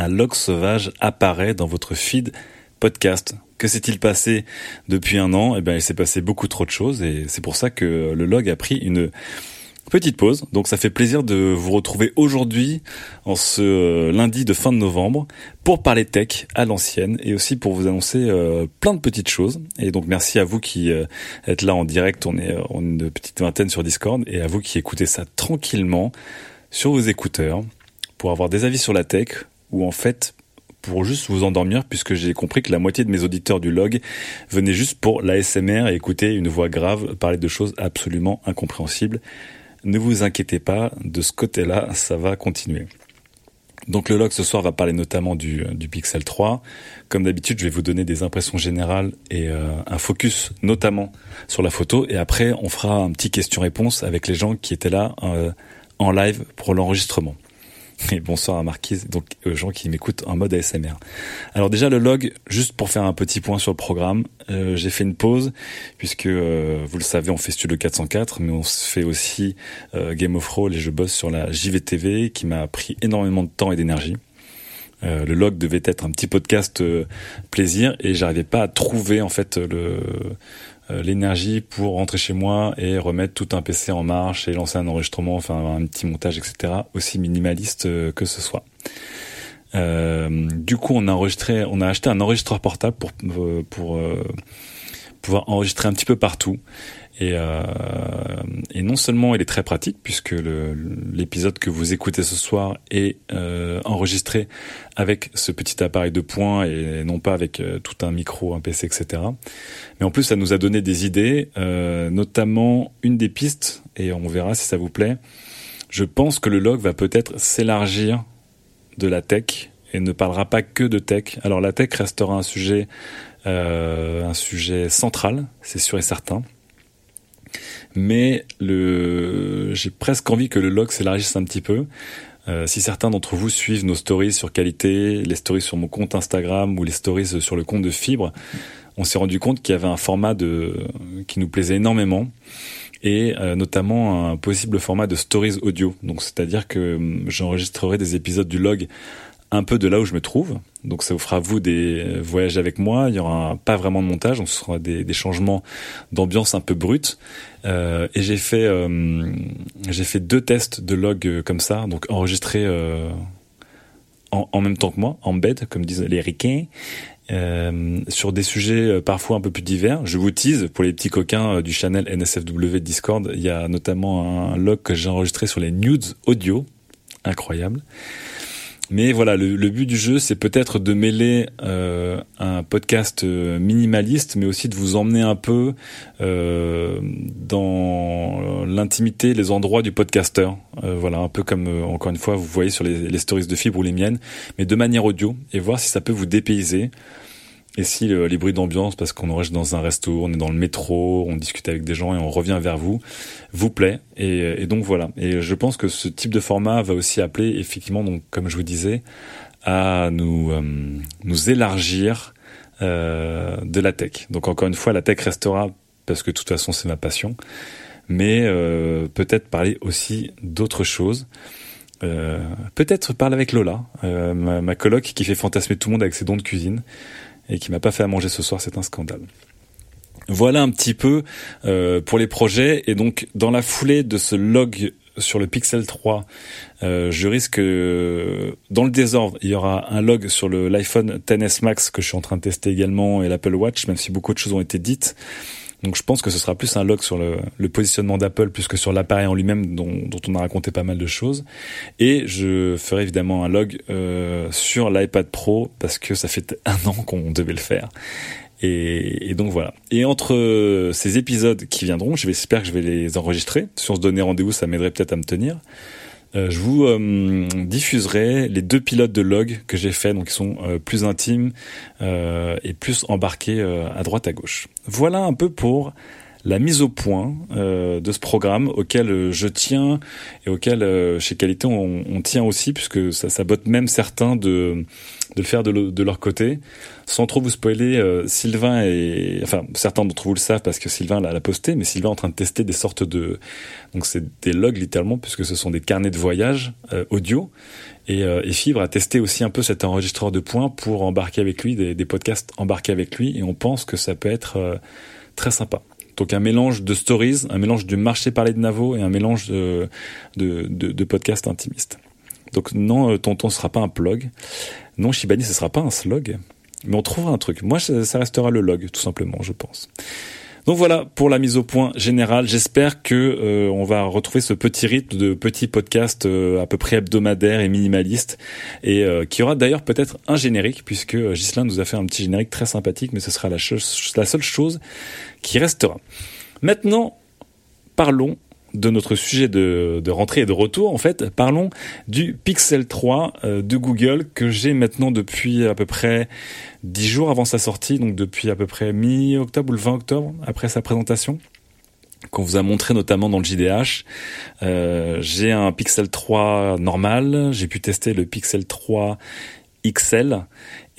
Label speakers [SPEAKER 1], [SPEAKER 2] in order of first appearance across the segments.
[SPEAKER 1] un log sauvage apparaît dans votre feed podcast. Que s'est-il passé depuis un an? Eh bien, il s'est passé beaucoup trop de choses et c'est pour ça que le log a pris une petite pause. Donc ça fait plaisir de vous retrouver aujourd'hui en ce euh, lundi de fin de novembre pour parler tech à l'ancienne et aussi pour vous annoncer euh, plein de petites choses. Et donc merci à vous qui euh, êtes là en direct. On est, on est une petite vingtaine sur Discord et à vous qui écoutez ça tranquillement sur vos écouteurs pour avoir des avis sur la tech ou en fait pour juste vous endormir puisque j'ai compris que la moitié de mes auditeurs du log venaient juste pour l'ASMR et écouter une voix grave parler de choses absolument incompréhensibles. Ne vous inquiétez pas, de ce côté-là, ça va continuer. Donc le log ce soir va parler notamment du, du Pixel 3. Comme d'habitude, je vais vous donner des impressions générales et euh, un focus notamment sur la photo. Et après, on fera un petit question-réponse avec les gens qui étaient là euh, en live pour l'enregistrement. Bonsoir à Marquise, donc aux gens qui m'écoutent en mode ASMR. Alors déjà le log, juste pour faire un petit point sur le programme, euh, j'ai fait une pause puisque euh, vous le savez, on fait Studio 404, mais on fait aussi euh, Game of Thrones et je bosse sur la JVTV qui m'a pris énormément de temps et d'énergie. le log devait être un petit podcast plaisir et j'arrivais pas à trouver en fait le euh, l'énergie pour rentrer chez moi et remettre tout un PC en marche et lancer un enregistrement, enfin un petit montage, etc. Aussi minimaliste euh, que ce soit. Euh, du coup, on a enregistré, on a acheté un enregistreur portable pour pour pouvoir enregistrer un petit peu partout. Et, euh, et non seulement il est très pratique puisque l'épisode que vous écoutez ce soir est euh, enregistré avec ce petit appareil de poing et non pas avec euh, tout un micro, un PC, etc. Mais en plus, ça nous a donné des idées, euh, notamment une des pistes, et on verra si ça vous plaît. Je pense que le log va peut-être s'élargir de la tech et ne parlera pas que de tech. Alors la tech restera un sujet, euh, un sujet central, c'est sûr et certain mais le, j'ai presque envie que le log s'élargisse un petit peu. Euh, si certains d'entre vous suivent nos stories sur qualité, les stories sur mon compte Instagram ou les stories sur le compte de Fibre, on s'est rendu compte qu'il y avait un format qui nous plaisait énormément et euh, notamment un possible format de stories audio. Donc c'est-à-dire que hum, j'enregistrerai des épisodes du log un peu de là où je me trouve. Donc ça vous fera vous des voyages avec moi. Il y aura pas vraiment de montage, on sera des, des changements d'ambiance un peu brut. Euh, et j'ai fait euh, j'ai fait deux tests de log euh, comme ça, donc enregistrés euh, en, en, même temps que moi, en bed, comme disent les ricains. Euh, sur des sujets parfois un peu plus divers. Je vous tease pour les petits coquins du channel NSFW Discord. Il y a notamment un log que j'ai enregistré sur les nudes audio, incroyable. Mais voilà, le, but du jeu, c'est peut-être de mêler euh, un podcast euh, minimaliste, mais aussi de vous emmener un peu euh, dans l'intimité, les endroits du podcasteur. Voilà, un peu comme, encore une fois, vous voyez sur les, les stories de Fibre ou les miennes, mais de manière audio, et voir si ça peut vous dépayser. Et si les bruits d'ambiance, parce qu'on reste dans un resto, on est dans le métro, on discute avec des gens et on revient vers vous, vous plaît. Et, et, donc voilà. Et je pense que ce type de format va aussi appeler effectivement, donc comme je vous disais, à nous euh, nous élargir euh, de la tech. Donc encore une fois, la tech restera parce que de toute façon c'est ma passion, mais euh, peut-être parler aussi d'autres choses. Euh, peut-être parler avec Lola, euh, ma, ma coloc qui fait fantasmer tout le monde avec ses dons de cuisine et qui m'a pas fait à manger ce soir, c'est un scandale. Voilà un petit peu euh, pour les projets et donc dans la foulée de ce log sur le Pixel 3, euh, je risque dans le désordre, il y aura un log sur l'iPhone XS Max que je suis en train de tester également et l'Apple Watch, même si beaucoup de choses ont été dites. Donc je pense que ce sera plus un log sur le, positionnement d'Apple plus que sur l'appareil en lui-même dont, on a raconté pas mal de choses. Et je ferai évidemment un log euh, sur l'iPad Pro parce que ça fait un an qu'on devait le faire. Et, et, donc voilà. Et entre ces épisodes qui viendront, j'espère que je vais les enregistrer. Si on se donnait rendez-vous, ça m'aiderait peut-être à me tenir. Euh, je vous euh, diffuserai les deux pilotes de log que j'ai fait, donc qui sont euh, plus intimes et plus embarqués à droite à gauche. Voilà un peu pour la mise au point euh, de ce programme auquel je tiens et auquel euh, chez Qualité on, on, tient aussi puisque ça, ça botte même certains de, de le faire de, leur côté. Sans trop vous spoiler, euh, Sylvain et enfin certains d'entre vous le savent parce que Sylvain l'a posté, mais Sylvain est en train de tester des sortes de donc c'est des logs littéralement puisque ce sont des carnets de voyage audio et, et, Fibre a testé aussi un peu cet enregistreur de points pour embarquer avec lui des, podcasts embarqués avec lui et on pense que ça peut être très sympa. Donc un mélange de stories, un mélange du marché parlé de Navo et un mélange de, de, de, podcasts intimistes. Donc non, euh, Tonton sera pas un plug. Non, Shibani, ce sera pas un slog. Mais on trouvera un truc. Moi, ça restera le log, tout simplement, je pense. Donc voilà pour la mise au point générale. J'espère que euh, va retrouver ce petit rythme de petits podcasts euh, à peu près hebdomadaire et minimaliste et euh, qui aura d'ailleurs peut-être un générique puisque Ghislain nous a fait un petit générique très sympathique, mais ce sera la seule chose qui restera. Maintenant, parlons de notre sujet de, rentrée et de retour, en fait, parlons du Pixel 3 euh, de Google que j'ai maintenant depuis à peu près 10 jours avant sa sortie, donc depuis à peu près mi-octobre ou le 20 octobre après sa présentation qu'on vous a montré notamment dans le JDH. Euh, j'ai un Pixel 3 normal, j'ai pu tester le Pixel 3 XL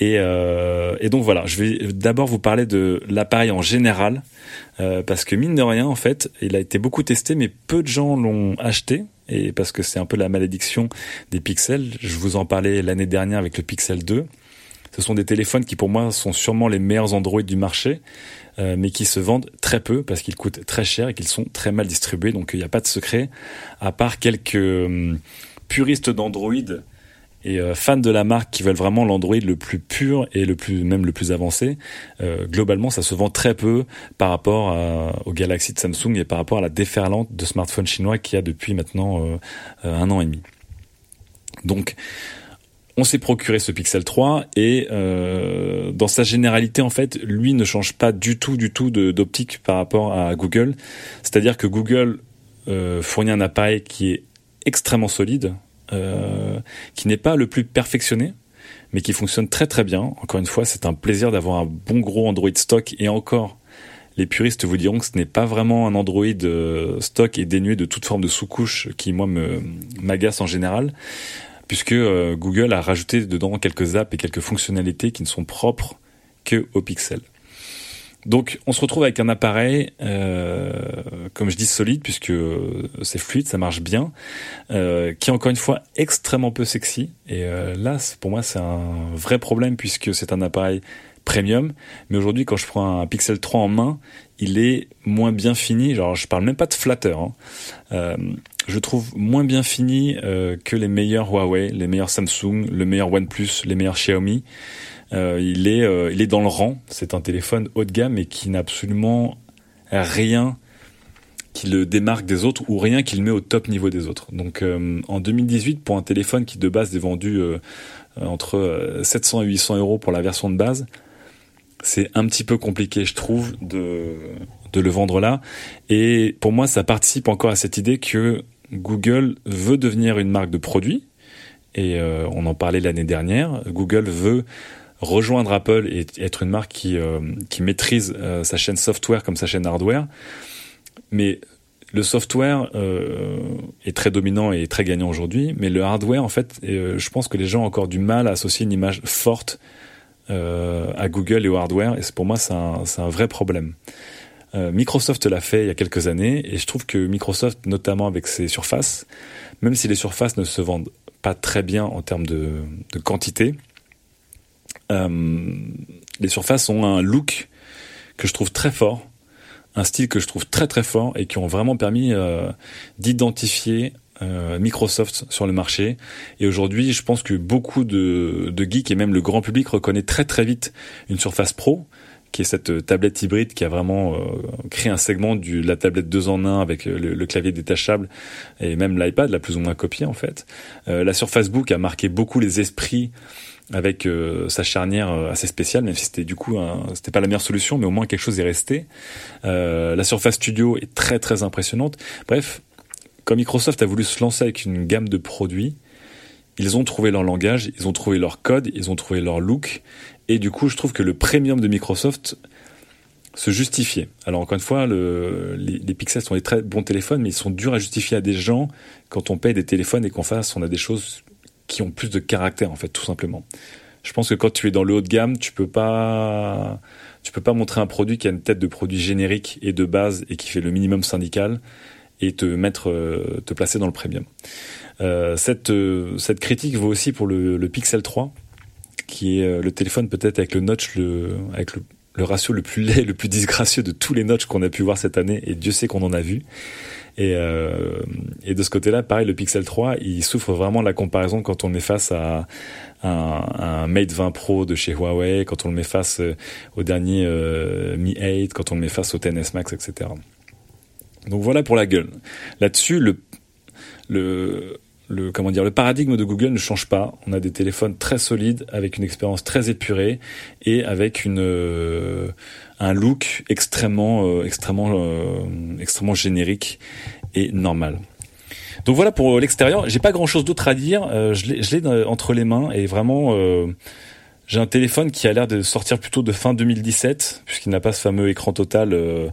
[SPEAKER 1] et, euh, et, donc voilà, je vais d'abord vous parler de l'appareil en général, euh, parce que mine de rien, en fait, il a été beaucoup testé, mais peu de gens l'ont acheté, et parce que c'est un peu la malédiction des pixels. Je vous en parlais l'année dernière avec le Pixel 2. Ce sont des téléphones qui pour moi sont sûrement les meilleurs Android du marché, euh, mais qui se vendent très peu parce qu'ils coûtent très cher et qu'ils sont très mal distribués. Donc il n'y a pas de secret, à part quelques hum, puristes d'Android et euh, fans de la marque qui veulent vraiment l'Android le plus pur et même le plus avancé, euh, globalement ça se vend très peu par rapport à, au Galaxy de Samsung et par rapport à la déferlante de smartphones chinois qu'il y a depuis maintenant euh, un an et demi. Donc on s'est procuré ce Pixel 3 et dans sa généralité en fait lui ne change pas du tout du tout d'optique par rapport à Google c'est-à-dire que Google fournit un appareil qui est extrêmement solide euh, qui n'est pas le plus perfectionné, mais qui fonctionne très très bien. Encore une fois, c'est un plaisir d'avoir un bon gros Android stock et encore. Les puristes vous diront que ce n'est pas vraiment un Android euh, stock et dénué de toute forme de sous-couche qui moi me m'agace en général, puisque euh, Google a rajouté dedans quelques apps et quelques fonctionnalités qui ne sont propres que au Pixel. Donc on se retrouve avec un appareil, euh, comme je dis, solide, puisque c'est fluide, ça marche bien, euh, qui est encore une fois extrêmement peu sexy. Et euh, là, pour moi, c'est un vrai problème, puisque c'est un appareil premium. Mais aujourd'hui, quand je prends un Pixel 3 en main, il est moins bien fini. Genre, je parle même pas de flatteur. Hein. Euh, je trouve moins bien fini euh, que les meilleurs Huawei, les meilleurs Samsung, le meilleur OnePlus, les meilleurs Xiaomi. Euh, il est euh, il est dans le rang. C'est un téléphone haut de gamme et qui n'a absolument rien qui le démarque des autres ou rien qui le met au top niveau des autres. Donc euh, en 2018, pour un téléphone qui de base est vendu entre 700 et 800 euros pour la version de base, c'est un petit peu compliqué, je trouve, de, de le vendre là. Et pour moi, ça participe encore à cette idée que Google veut devenir une marque de produits. Et on en parlait l'année dernière. Google veut rejoindre Apple et être une marque qui, euh, qui maîtrise euh, sa chaîne software comme sa chaîne hardware. Mais le software euh, est très dominant et très gagnant aujourd'hui, mais le hardware, en fait, je pense que les gens ont encore du mal à associer une image forte à Google et au hardware, et pour moi, c'est un, un, vrai problème. Microsoft l'a fait il y a quelques années, et je trouve que Microsoft, notamment avec ses surfaces, même si les surfaces ne se vendent pas très bien en termes de, de quantité, euh, les surfaces ont un look que je trouve très fort, un style que je trouve très très fort et qui ont vraiment permis euh, d'identifier euh, Microsoft sur le marché. Et aujourd'hui, je pense que beaucoup de, geeks et même le grand public reconnaît très très vite une Surface Pro, qui est cette tablette hybride qui a vraiment créé un segment de la tablette 2 en 1 avec le, clavier détachable et même l'iPad l'a plus ou moins copié en fait. la Surface Book a marqué beaucoup les esprits avec euh, sa charnière euh, assez spéciale, même si c'était du coup c'était pas la meilleure solution, mais au moins quelque chose est resté. Euh, la Surface Studio est très très impressionnante. Bref, comme Microsoft a voulu se lancer avec une gamme de produits, ils ont trouvé leur langage, ils ont trouvé leur code, ils ont trouvé leur look, et du coup je trouve que le premium de Microsoft se justifier. Alors encore une fois, le, les, les, pixels sont des très bons téléphones, mais ils sont durs à justifier à des gens quand on paye des téléphones et qu'en face on a des choses qui ont plus de caractère en fait, tout simplement. Je pense que quand tu es dans le haut de gamme, tu peux pas, tu peux pas montrer un produit qui a une tête de produit générique et de base et qui fait le minimum syndical et te mettre, euh, te placer dans le premium. Euh, cette, euh, cette critique vaut aussi pour le, Pixel 3, qui est le téléphone peut-être avec le notch, le, avec le ratio le plus laid, le plus disgracieux de tous les notches qu'on a pu voir cette année, et Dieu sait qu'on en a vu. Et, euh, et de ce côté-là, pareil, le Pixel 3, il souffre vraiment de la comparaison quand on le met face à un, Mate 20 Pro de chez Huawei, quand on le met face euh, au dernier euh, Mi 8, quand on le met face au 10S Max, etc. Donc voilà pour la gueule. Là-dessus, le, le, le comment dire le paradigme de Google ne change pas. On a des téléphones très solides avec une expérience très épurée et avec une euh, un look extrêmement euh, extrêmement euh, extrêmement générique et normal. Donc voilà pour l'extérieur. J'ai pas grand chose d'autre à dire. je l'ai entre les mains et vraiment j'ai un téléphone qui a l'air de sortir plutôt de fin 2017, puisqu'il n'a pas ce fameux écran total euh,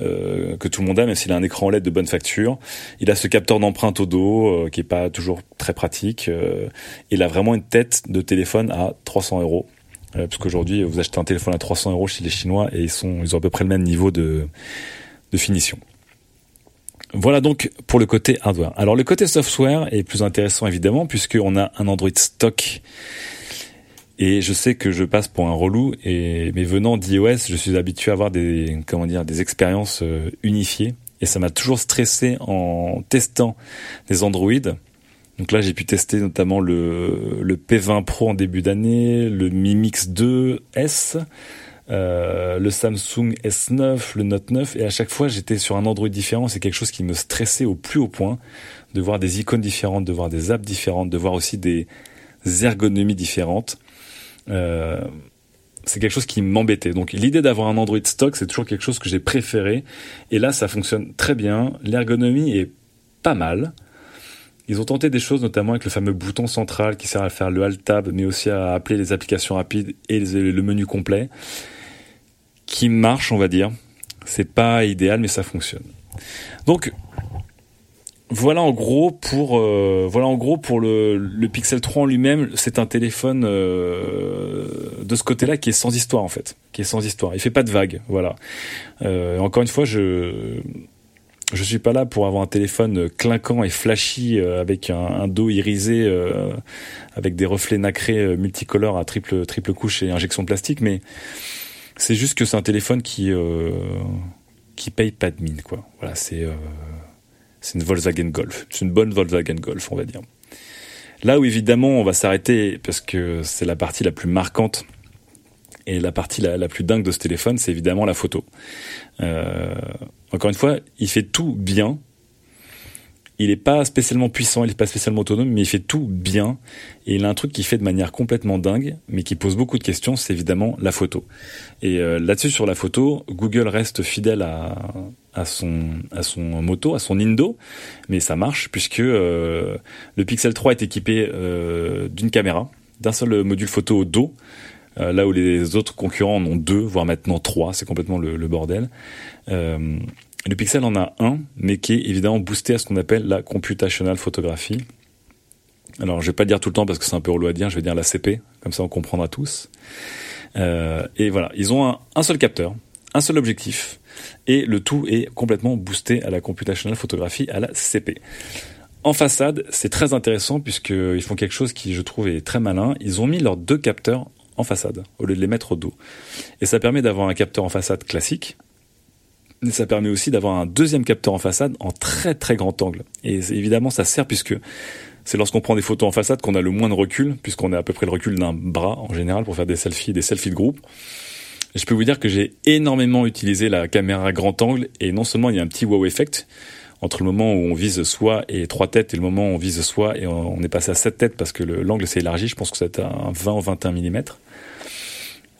[SPEAKER 1] euh, que tout le monde a, même s'il a un écran LED de bonne facture. Il a ce capteur d'empreinte au dos, euh, qui est pas toujours très pratique. Euh, il a vraiment une tête de téléphone à 300 euros. Euh, parce qu'aujourd'hui, vous achetez un téléphone à 300 euros chez les Chinois et ils, sont, ils ont à peu près le même niveau de, de finition. Voilà donc pour le côté hardware. Alors le côté software est plus intéressant évidemment puisqu'on a un Android stock et je sais que je passe pour un relou, et mais venant d'iOS, je suis habitué à avoir des comment dire des expériences euh, unifiées. Et ça m'a toujours stressé en testant des Android. Donc là, j'ai pu tester notamment le, le P20 Pro en début d'année, le Mi Mix 2 S, euh, le Samsung S9, le Note 9, et à chaque fois, j'étais sur un Android différent. C'est quelque chose qui me stressait au plus haut point, de voir des icônes différentes, de voir des apps différentes, de voir aussi des ergonomies différentes. Euh, c'est quelque chose qui m'embêtait. Donc l'idée d'avoir un Android stock, c'est toujours quelque chose que j'ai préféré. Et là, ça fonctionne très bien. L'ergonomie est pas mal. Ils ont tenté des choses, notamment avec le fameux bouton central qui sert à faire le Alt Tab, mais aussi à appeler les applications rapides et le menu complet, qui marche, on va dire. C'est pas idéal, mais ça fonctionne. Donc, voilà en gros pour euh, voilà en gros pour le, le Pixel 3 en lui-même, c'est un téléphone euh, de ce côté-là qui est sans histoire en fait, qui est sans histoire. Il fait pas de vagues, voilà. Euh, encore une fois, je je suis pas là pour avoir un téléphone clinquant et flashy euh, avec un, dos irisé euh, avec des reflets nacrés multicolores à triple triple couche et injection plastique, mais c'est juste que c'est un téléphone qui qui paye pas de mine quoi. Voilà, c'est c'est une Volkswagen Golf. C'est une bonne Volkswagen Golf, on va dire. Là où évidemment on va s'arrêter, parce que c'est la partie la plus marquante et la partie la, la plus dingue de ce téléphone, c'est évidemment la photo. Euh, encore une fois, il fait tout bien, il n'est pas spécialement puissant, il n'est pas spécialement autonome, mais il fait tout bien. Et il a un truc qui fait de manière complètement dingue, mais qui pose beaucoup de questions, c'est évidemment la photo. Et euh, là-dessus, sur la photo, Google reste fidèle à, à son à son moto, à son Indo, mais ça marche puisque euh, le Pixel 3 est équipé euh, d'une caméra, d'un seul module photo au dos, euh, là où les autres concurrents en ont deux, voire maintenant trois, c'est complètement le, le bordel. Euh, le Pixel en a un, mais qui est évidemment boosté à ce qu'on appelle la computational photographie. Alors, je vais pas le dire tout le temps parce que c'est un peu relou à dire, je vais dire la CP, comme ça on comprendra tous. Euh, et voilà, ils ont un, un, seul capteur, un seul objectif, et le tout est complètement boosté à la computational photographie, à la CP. En façade, c'est très intéressant puisqu'ils font quelque chose qui, je trouve, est très malin. Ils ont mis leurs deux capteurs en façade au lieu de les mettre au dos. Et ça permet d'avoir un capteur en façade classique, ça permet aussi d'avoir un deuxième capteur en façade en très très grand angle. Et évidemment, ça sert puisque c'est lorsqu'on prend des photos en façade qu'on a le moins de recul, puisqu'on a à peu près le recul d'un bras en général pour faire des selfies, des selfies de groupe. Je peux vous dire que j'ai énormément utilisé la caméra grand angle et non seulement il y a un petit wow effect entre le moment où on vise soi et trois têtes et le moment où on vise soi et on est passé à sept têtes parce que l'angle s'est élargi, je pense que c'est un 20 ou 21 mm.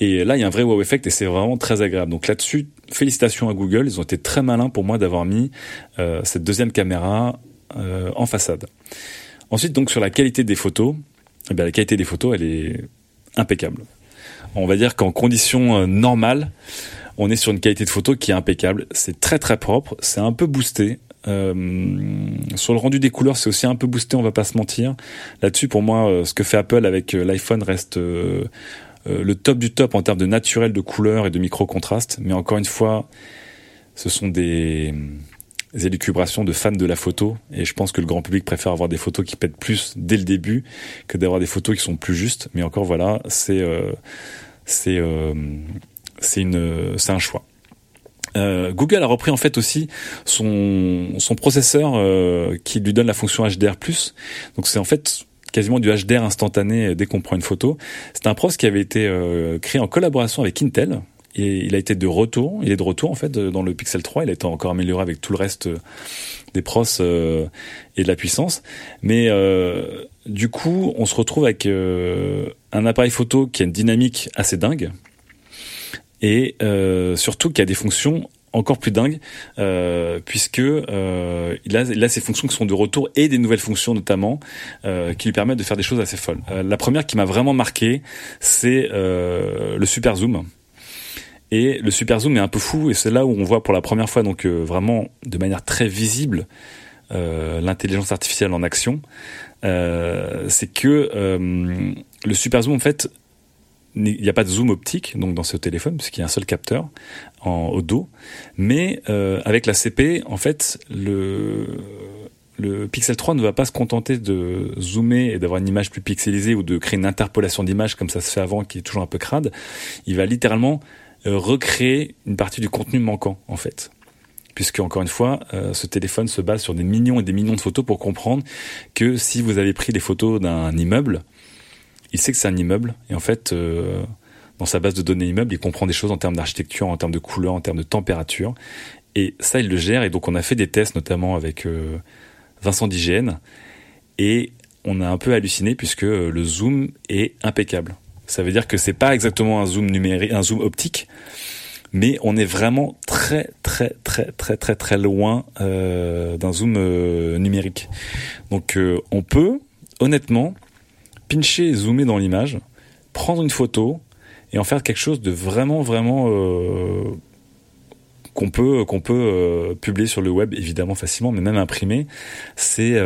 [SPEAKER 1] Et là, il y a un vrai wow effect et c'est vraiment très agréable. Donc là-dessus, félicitations à Google. Ils ont été très malins pour moi d'avoir mis euh, cette deuxième caméra euh, en façade. Ensuite, donc sur la qualité des photos, eh la qualité des photos, elle est impeccable. On va dire qu'en conditions normales, on est sur une qualité de photo qui est impeccable. C'est très très propre, c'est un peu boosté. Euh, sur le rendu des couleurs, c'est aussi un peu boosté, on va pas se mentir. Là-dessus, pour moi, euh, ce que fait Apple avec euh, l'iPhone reste le top du top en termes de naturel de couleurs et de micro-contraste. Mais encore une fois, ce sont des élucubrations de fans de la photo. Et je pense que le grand public préfère avoir des photos qui pètent plus dès le début que d'avoir des photos qui sont plus justes. Mais encore, voilà, c'est c'est une c'est un choix. Euh, Google a repris en fait aussi son, son processeur euh, qui lui donne la fonction HDR+. Donc c'est en fait quasiment du HDR instantané dès qu'on prend une photo. C'est un pros qui avait été euh, créé en collaboration avec Intel il a été de retour. Il est de retour en fait dans le Pixel 3. Il a été encore amélioré avec tout le reste des pros et de la puissance. Mais du coup, on se retrouve avec un appareil photo qui a une dynamique assez dingue et euh, surtout qui a des fonctions encore plus dingues euh, puisque euh, il, a, il a ces fonctions qui sont de retour et des nouvelles fonctions notamment euh, qui lui permettent de faire des choses assez folles. Euh, la première qui m'a vraiment marqué, c'est euh, le super zoom. Et le super zoom est un peu fou et c'est là où on voit pour la première fois donc euh, vraiment de manière très visible l'intelligence artificielle en action. c'est que le super zoom en fait il n'y a pas de zoom optique donc dans ce téléphone puisqu'il y a un seul capteur en, au dos mais euh, avec la CP en fait le le Pixel 3 ne va pas se contenter de zoomer et d'avoir une image plus pixelisée ou de créer une interpolation d'image comme ça se fait avant qui est toujours un peu crade il va littéralement euh, recréer une partie du contenu manquant en fait puisque encore une fois, euh, ce téléphone se base sur des millions et des millions de photos pour comprendre que si vous avez pris des photos d'un immeuble, il sait que c'est un immeuble et en fait, euh, dans sa base de données immeuble, il comprend des choses en termes d'architecture, en termes de couleur, en termes de température. Et ça, il le gère. Et donc, on a fait des tests, notamment avec euh, Vincent d'IGN, et on a un peu halluciné puisque euh, le zoom est impeccable. Ça veut dire que c'est pas exactement un zoom numérique, un zoom optique, mais on est vraiment très très très très très très loin euh, d'un zoom euh, numérique. Donc euh, on peut honnêtement pincher et zoomer dans l'image, prendre une photo et en faire quelque chose de vraiment vraiment qu'on peut qu'on peut publier sur le web évidemment facilement mais même imprimer c'est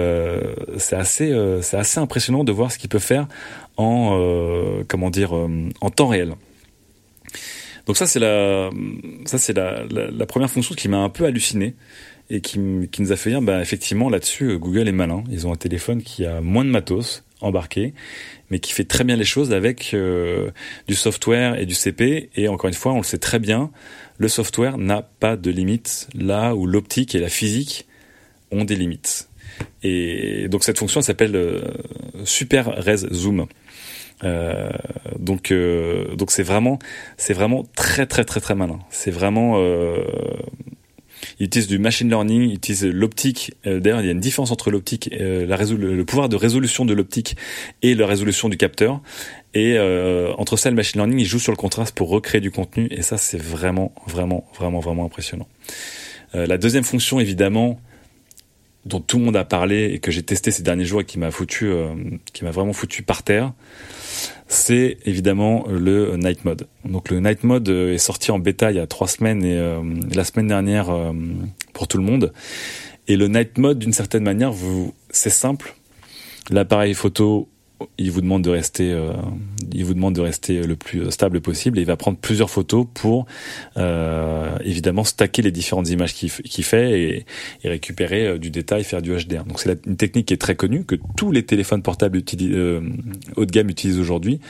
[SPEAKER 1] c'est assez c'est assez impressionnant de voir ce qu'il peut faire en euh, comment dire en temps réel donc ça c'est la ça c'est la, la, première fonction qui m'a un peu halluciné et qui, qui nous a fait dire bah effectivement là-dessus Google est malin ils ont un téléphone qui a moins de matos embarqué, mais qui fait très bien les choses avec euh, du software et du CP. Et encore une fois, on le sait très bien, le software n'a pas de limite là où l'optique et la physique ont des limites. Et donc cette fonction s'appelle euh, Super Res Zoom. Euh, donc euh, donc c'est vraiment c'est vraiment très très très très malin. C'est vraiment il utilise du machine learning, il utilise l'optique. D'ailleurs, il y a une différence entre l'optique, le pouvoir de résolution de l'optique et la résolution du capteur. Et entre ça et le machine learning, il joue sur le contraste pour recréer du contenu. Et ça, c'est vraiment, vraiment, vraiment, vraiment impressionnant. La deuxième fonction, évidemment, dont tout le monde a parlé et que j'ai testé ces derniers jours et qui m'a foutu, euh, qui m'a vraiment foutu par terre, c'est évidemment le Night Mode. Donc le Night Mode est sorti en bêta il y a trois semaines et euh, la semaine dernière euh, pour tout le monde. Et le Night Mode, d'une certaine manière, vous, c'est simple. L'appareil photo il vous demande de rester, euh, il vous demande de rester le plus stable possible et il va prendre plusieurs photos pour euh, évidemment stacker les différentes images qu'il fait et, récupérer euh, du détail, faire du HDR. Donc c'est une technique qui est très connue que tous les téléphones portables haut de gamme utilisent aujourd'hui.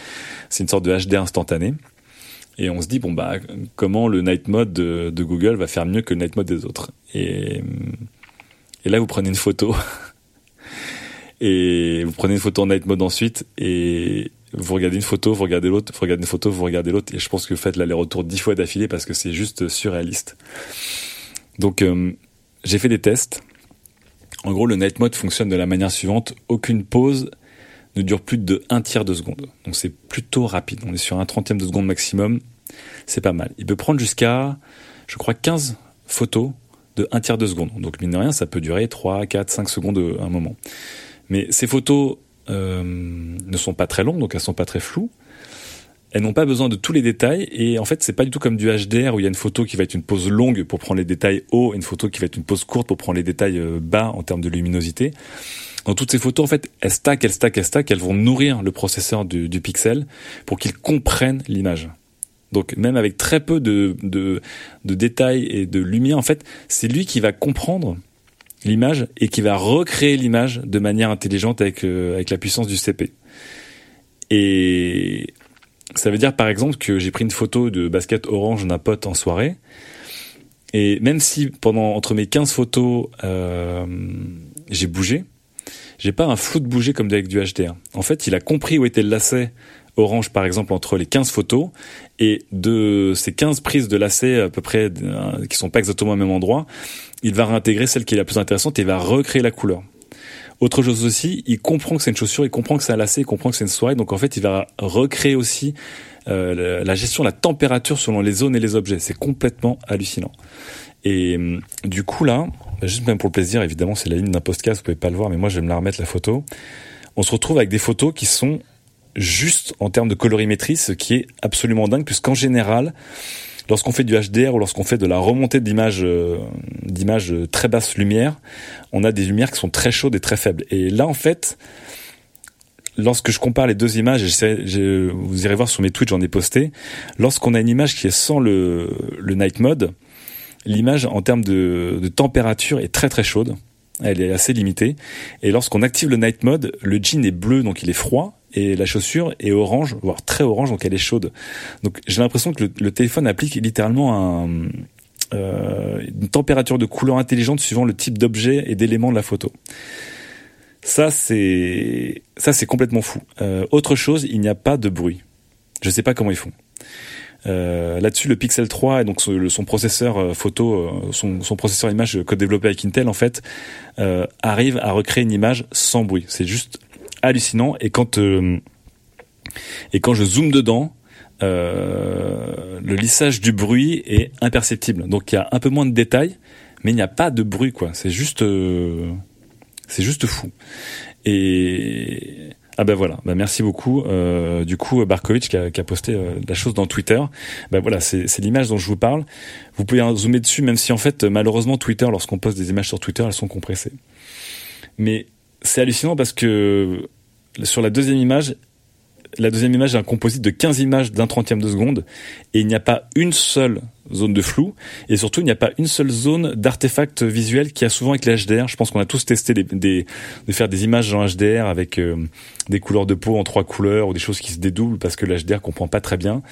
[SPEAKER 1] C'est une sorte de HDR instantané. Et on se dit bon bah comment le night mode de, Google va faire mieux que le night mode des autres? Et là vous prenez une photo et vous prenez une photo en night mode ensuite et vous regardez une photo, vous regardez l'autre, vous regardez une photo, vous regardez l'autre et je pense que vous faites l'aller-retour dix fois d'affilée parce que c'est juste surréaliste. Donc euh, j'ai fait des tests. En gros, le night mode fonctionne de la manière suivante aucune pause ne dure plus de un tiers de seconde. Donc c'est plutôt rapide. On est sur un trentième de seconde maximum. C'est pas mal. Il peut prendre jusqu'à, je crois, 15 photos de un tiers de seconde. Donc mine de rien, ça peut durer 3, 4, 5 secondes à un moment. Mais ces photos euh, ne sont pas très longues, donc elles sont pas très floues. elles n'ont pas besoin de tous les détails et en fait c'est pas du tout comme du HDR où il y a une photo qui va être une pose longue pour prendre les détails hauts et une photo qui va être une pose courte pour prendre les détails euh, bas en termes de luminosité. Dans toutes ces photos, en fait, elles stack, elles stack, elles stack, elles vont nourrir le processeur du, pixel pour qu'il comprenne l'image. Donc même avec très peu de, de détails et de lumière, en fait, c'est lui qui va comprendre l'image et qui va recréer l'image de manière intelligente avec, euh, avec la puissance du CP. Et ça veut dire par exemple que j'ai pris une photo de basket orange d'un pote en soirée. Et même si pendant entre mes 15 photos euh, j'ai bougé, j'ai pas un flou de bouger comme avec du HDR. En fait, il a compris où était le lacet orange par exemple entre les 15 photos et de ces 15 prises de lacet à peu près euh, qui sont pas exactement au même endroit, il va réintégrer celle qui est la plus intéressante et il va recréer la couleur. Autre chose aussi, il comprend que c'est une chaussure, il comprend que c'est un lacet, il comprend que c'est une soirée, donc en fait il va recréer aussi euh, la gestion la température selon les zones et les objets. C'est complètement hallucinant. Et hum, du coup là, juste même pour le plaisir, évidemment c'est la ligne d'un podcast, vous pouvez pas le voir, mais moi je vais me la remettre la photo. On se retrouve avec des photos qui sont juste en termes de colorimétrie, ce qui est absolument dingue, puisqu'en général, lorsqu'on fait du HDR ou lorsqu'on fait de la remontée d'images euh, d'images très basse lumière, on a des lumières qui sont très chaudes et très faibles. Et là, en fait, lorsque je compare les deux images, vous irez voir sur mes tweets, j'en ai posté, lorsqu'on a une image qui est sans le, night mode, l'image en termes de température est très très chaude. Elle est assez limitée. Et lorsqu'on active le night mode, le jean est bleu, donc il est froid, et la chaussure est orange, voire très orange, donc elle est chaude. Donc j'ai l'impression que le, téléphone applique littéralement euh, une température de couleur intelligente suivant le type d'objet et d'éléments de la photo. Ça c'est ça c'est complètement fou. Euh, autre chose, il n'y a pas de bruit. Je sais pas comment ils font. Euh, Là-dessus, le Pixel 3 et donc son, processeur photo, son, processeur image code développé avec Intel en fait arrive à recréer une image sans bruit. C'est juste hallucinant. Et quand euh, et quand je zoome dedans, euh, le lissage du bruit est imperceptible. Donc il y a un peu moins de détails, mais il n'y a pas de bruit quoi. C'est juste euh, c'est juste fou. Et ah ben voilà, ben merci beaucoup. Euh, du coup, Barkovitch qui a, posté la chose dans Twitter. Ben voilà, c'est l'image dont je vous parle. Vous pouvez zoomer dessus, même si en fait, malheureusement, Twitter, lorsqu'on poste des images sur Twitter, elles sont compressées. Mais c'est hallucinant parce que sur la deuxième image, la deuxième image est un composite de 15 images d'un trentième de seconde et il n'y a pas une seule zone de flou et surtout il n'y a pas une seule zone d'artefact visuel qui a souvent avec les HDR. Je pense qu'on a tous testé des, de faire des images en HDR avec euh, des couleurs de peau en trois couleurs ou des choses qui se dédoublent parce que le HDR comprend pas très bien.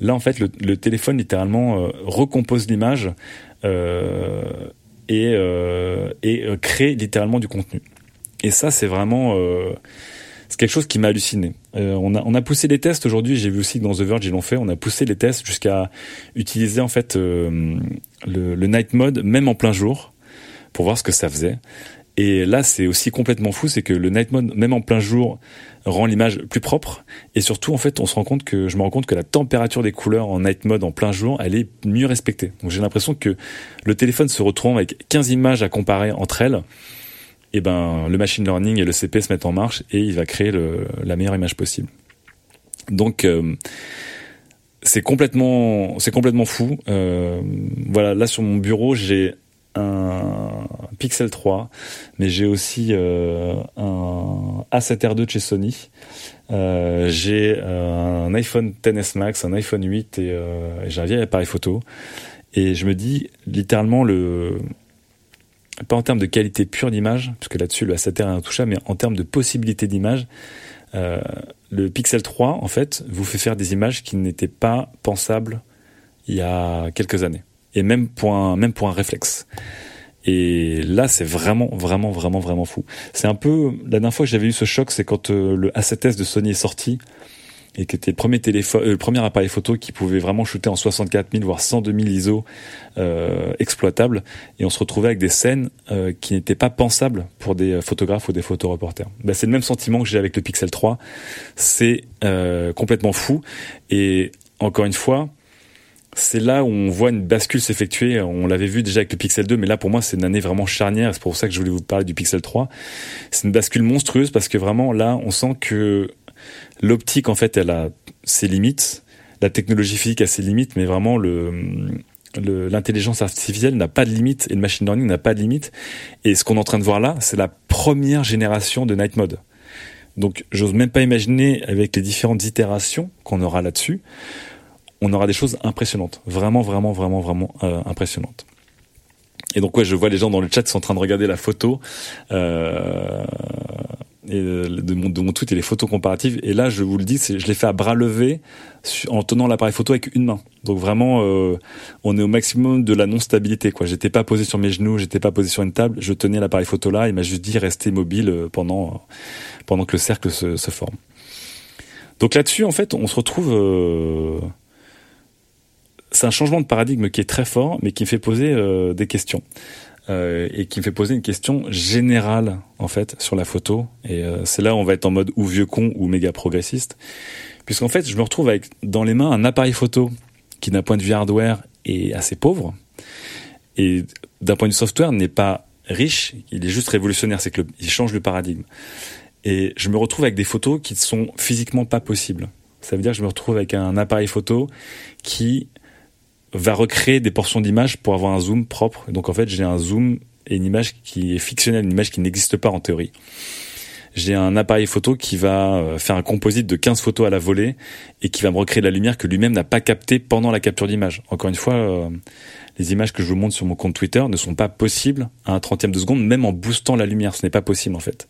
[SPEAKER 1] Là en fait le, téléphone littéralement euh, recompose l'image euh, et, et crée littéralement du contenu. Et ça c'est vraiment c'est quelque chose qui m'a halluciné. Euh, on, a, on a poussé les tests aujourd'hui, j'ai vu aussi que dans The Verge ils l'ont fait, on a poussé les tests jusqu'à utiliser en fait euh, le, le, night mode même en plein jour pour voir ce que ça faisait. Et là c'est aussi complètement fou, c'est que le night mode même en plein jour rend l'image plus propre et surtout en fait on se rend compte que je me rends compte que la température des couleurs en night mode en plein jour elle est mieux respectée. Donc j'ai l'impression que le téléphone se retrouve avec 15 images à comparer entre elles et eh ben le machine learning et le CP se mettent en marche et il va créer le, la meilleure image possible. Donc euh, c'est complètement c'est complètement fou. Euh, voilà, là sur mon bureau j'ai un Pixel 3, mais j'ai aussi euh, un A7R2 de chez Sony. J'ai un iPhone XS Max, un iPhone 8 et, et j'ai un vieil appareil photo. Et je me dis littéralement le pas en termes de qualité pure d'image, puisque là-dessus le A7R est intouchable, mais en termes de possibilité d'image, euh, le Pixel 3 en fait vous fait faire des images qui n'étaient pas pensables il y a quelques années, et même pour un même pour un réflexe. Et là, c'est vraiment, vraiment, vraiment, vraiment fou. C'est un peu la dernière fois que j'avais eu ce choc, c'est quand euh, le A7S de Sony est sorti et qui était le premier téléphone, euh, le premier appareil photo qui pouvait vraiment shooter en 64 000 voire 102 000 ISO euh, exploitables, et on se retrouvait avec des scènes euh, qui n'étaient pas pensables pour des photographes ou des photoreporters. Ben, c'est le même sentiment que j'ai avec le Pixel 3, c'est euh, complètement fou, et encore une fois, c'est là où on voit une bascule s'effectuer. On l'avait vu déjà avec le Pixel 2, mais là pour moi c'est une année vraiment charnière. C'est pour ça que je voulais vous parler du Pixel 3. C'est une bascule monstrueuse parce que vraiment là on sent que l'optique en fait elle a ses limites la technologie physique a ses limites, mais vraiment l'intelligence artificielle n'a pas de limite et le machine learning n'a pas de limite. Et ce qu'on est en train de voir là, c'est la première génération de Night Mode. Donc, j'ose même pas imaginer avec les différentes itérations qu'on aura là-dessus, on aura des choses impressionnantes, vraiment, vraiment, vraiment, vraiment euh, impressionnantes. Et donc ouais, je vois les gens dans le chat qui sont en train de regarder la photo. Euh, et de mon, de mon tweet et les photos comparatives. Et là, je vous le dis, je l'ai fait à bras levés en tenant l'appareil photo avec une main. Donc vraiment, euh, on est au maximum de la non-stabilité. Quoi, j'étais pas posé sur mes genoux, j'étais pas posé sur une table, je tenais l'appareil photo là. Il m'a juste dit rester mobile euh, pendant pendant que le cercle se, se forme. Donc là-dessus, en fait, on se retrouve. Euh, c'est un changement de paradigme qui est très fort, mais qui me fait poser euh, des questions. Euh, et qui me fait poser une question générale en fait sur la photo. Et euh, c'est là où on va être en mode ou vieux con ou méga progressiste, puisqu'en fait je me retrouve avec dans les mains un appareil photo qui d'un point de vue hardware est assez pauvre et d'un point de vue software n'est pas riche, il est juste révolutionnaire, c'est que il change le paradigme. Et je me retrouve avec des photos qui sont physiquement pas possibles. Ça veut dire que je me retrouve avec un appareil photo qui va recréer des portions d'image pour avoir un zoom propre. Donc en fait, j'ai un zoom et une image qui est fictionnelle, une image qui n'existe pas en théorie. J'ai un appareil photo qui va euh, faire un composite de 15 photos à la volée et qui va me recréer la lumière que lui-même n'a pas captée pendant la capture d'image. Encore une fois, euh, les images que je vous montre sur mon compte Twitter ne sont pas possibles à un trentième de seconde, même en boostant la lumière. Ce n'est pas possible en fait.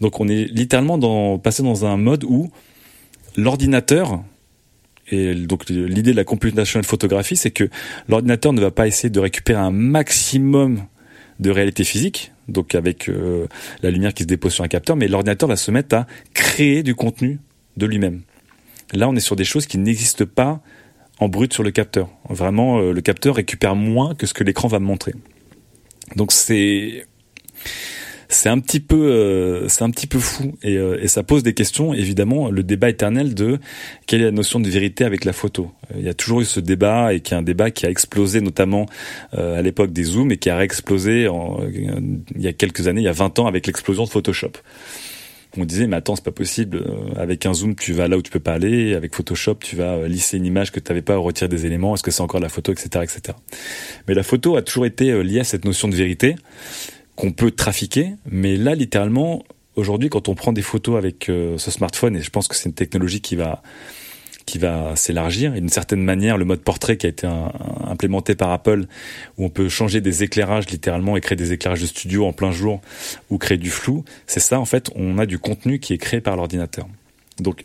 [SPEAKER 1] Donc on est littéralement dans, passé dans un mode où l'ordinateur et donc l'idée de la computational photographie, c'est que l'ordinateur ne va pas essayer de récupérer un maximum de réalité physique, donc avec euh, la lumière qui se dépose sur un capteur, mais l'ordinateur va se mettre à créer du contenu de lui-même. Là, on est sur des choses qui n'existent pas en brut sur le capteur. Vraiment, euh, le capteur récupère moins que ce que l'écran va me montrer. Donc c'est c'est un petit peu euh, c'est un petit peu fou et, euh, et, ça pose des questions. Évidemment le débat éternel de quelle est la notion de vérité avec la photo. Euh, il y a toujours eu ce débat et qui est un débat qui a explosé notamment à l'époque des zooms et qui a réexplosé en, il y a quelques années il y a 20 ans avec l'explosion de Photoshop. On disait mais attends c'est pas possible avec un zoom tu vas là où tu peux pas aller avec Photoshop tu vas lisser une image que tu n'avais pas retirer des éléments est-ce que c'est encore la photo etc etc mais la photo a toujours été liée à cette notion de vérité qu'on peut trafiquer. Mais là, littéralement, aujourd'hui, quand on prend des photos avec euh, ce smartphone, et je pense que c'est une technologie qui va qui va s'élargir. D'une certaine manière, le mode portrait qui a été implémenté par Apple, où on peut changer des éclairages littéralement et créer des éclairages de studio en plein jour ou créer du flou, c'est ça en fait, on a du contenu qui est créé par l'ordinateur. Donc,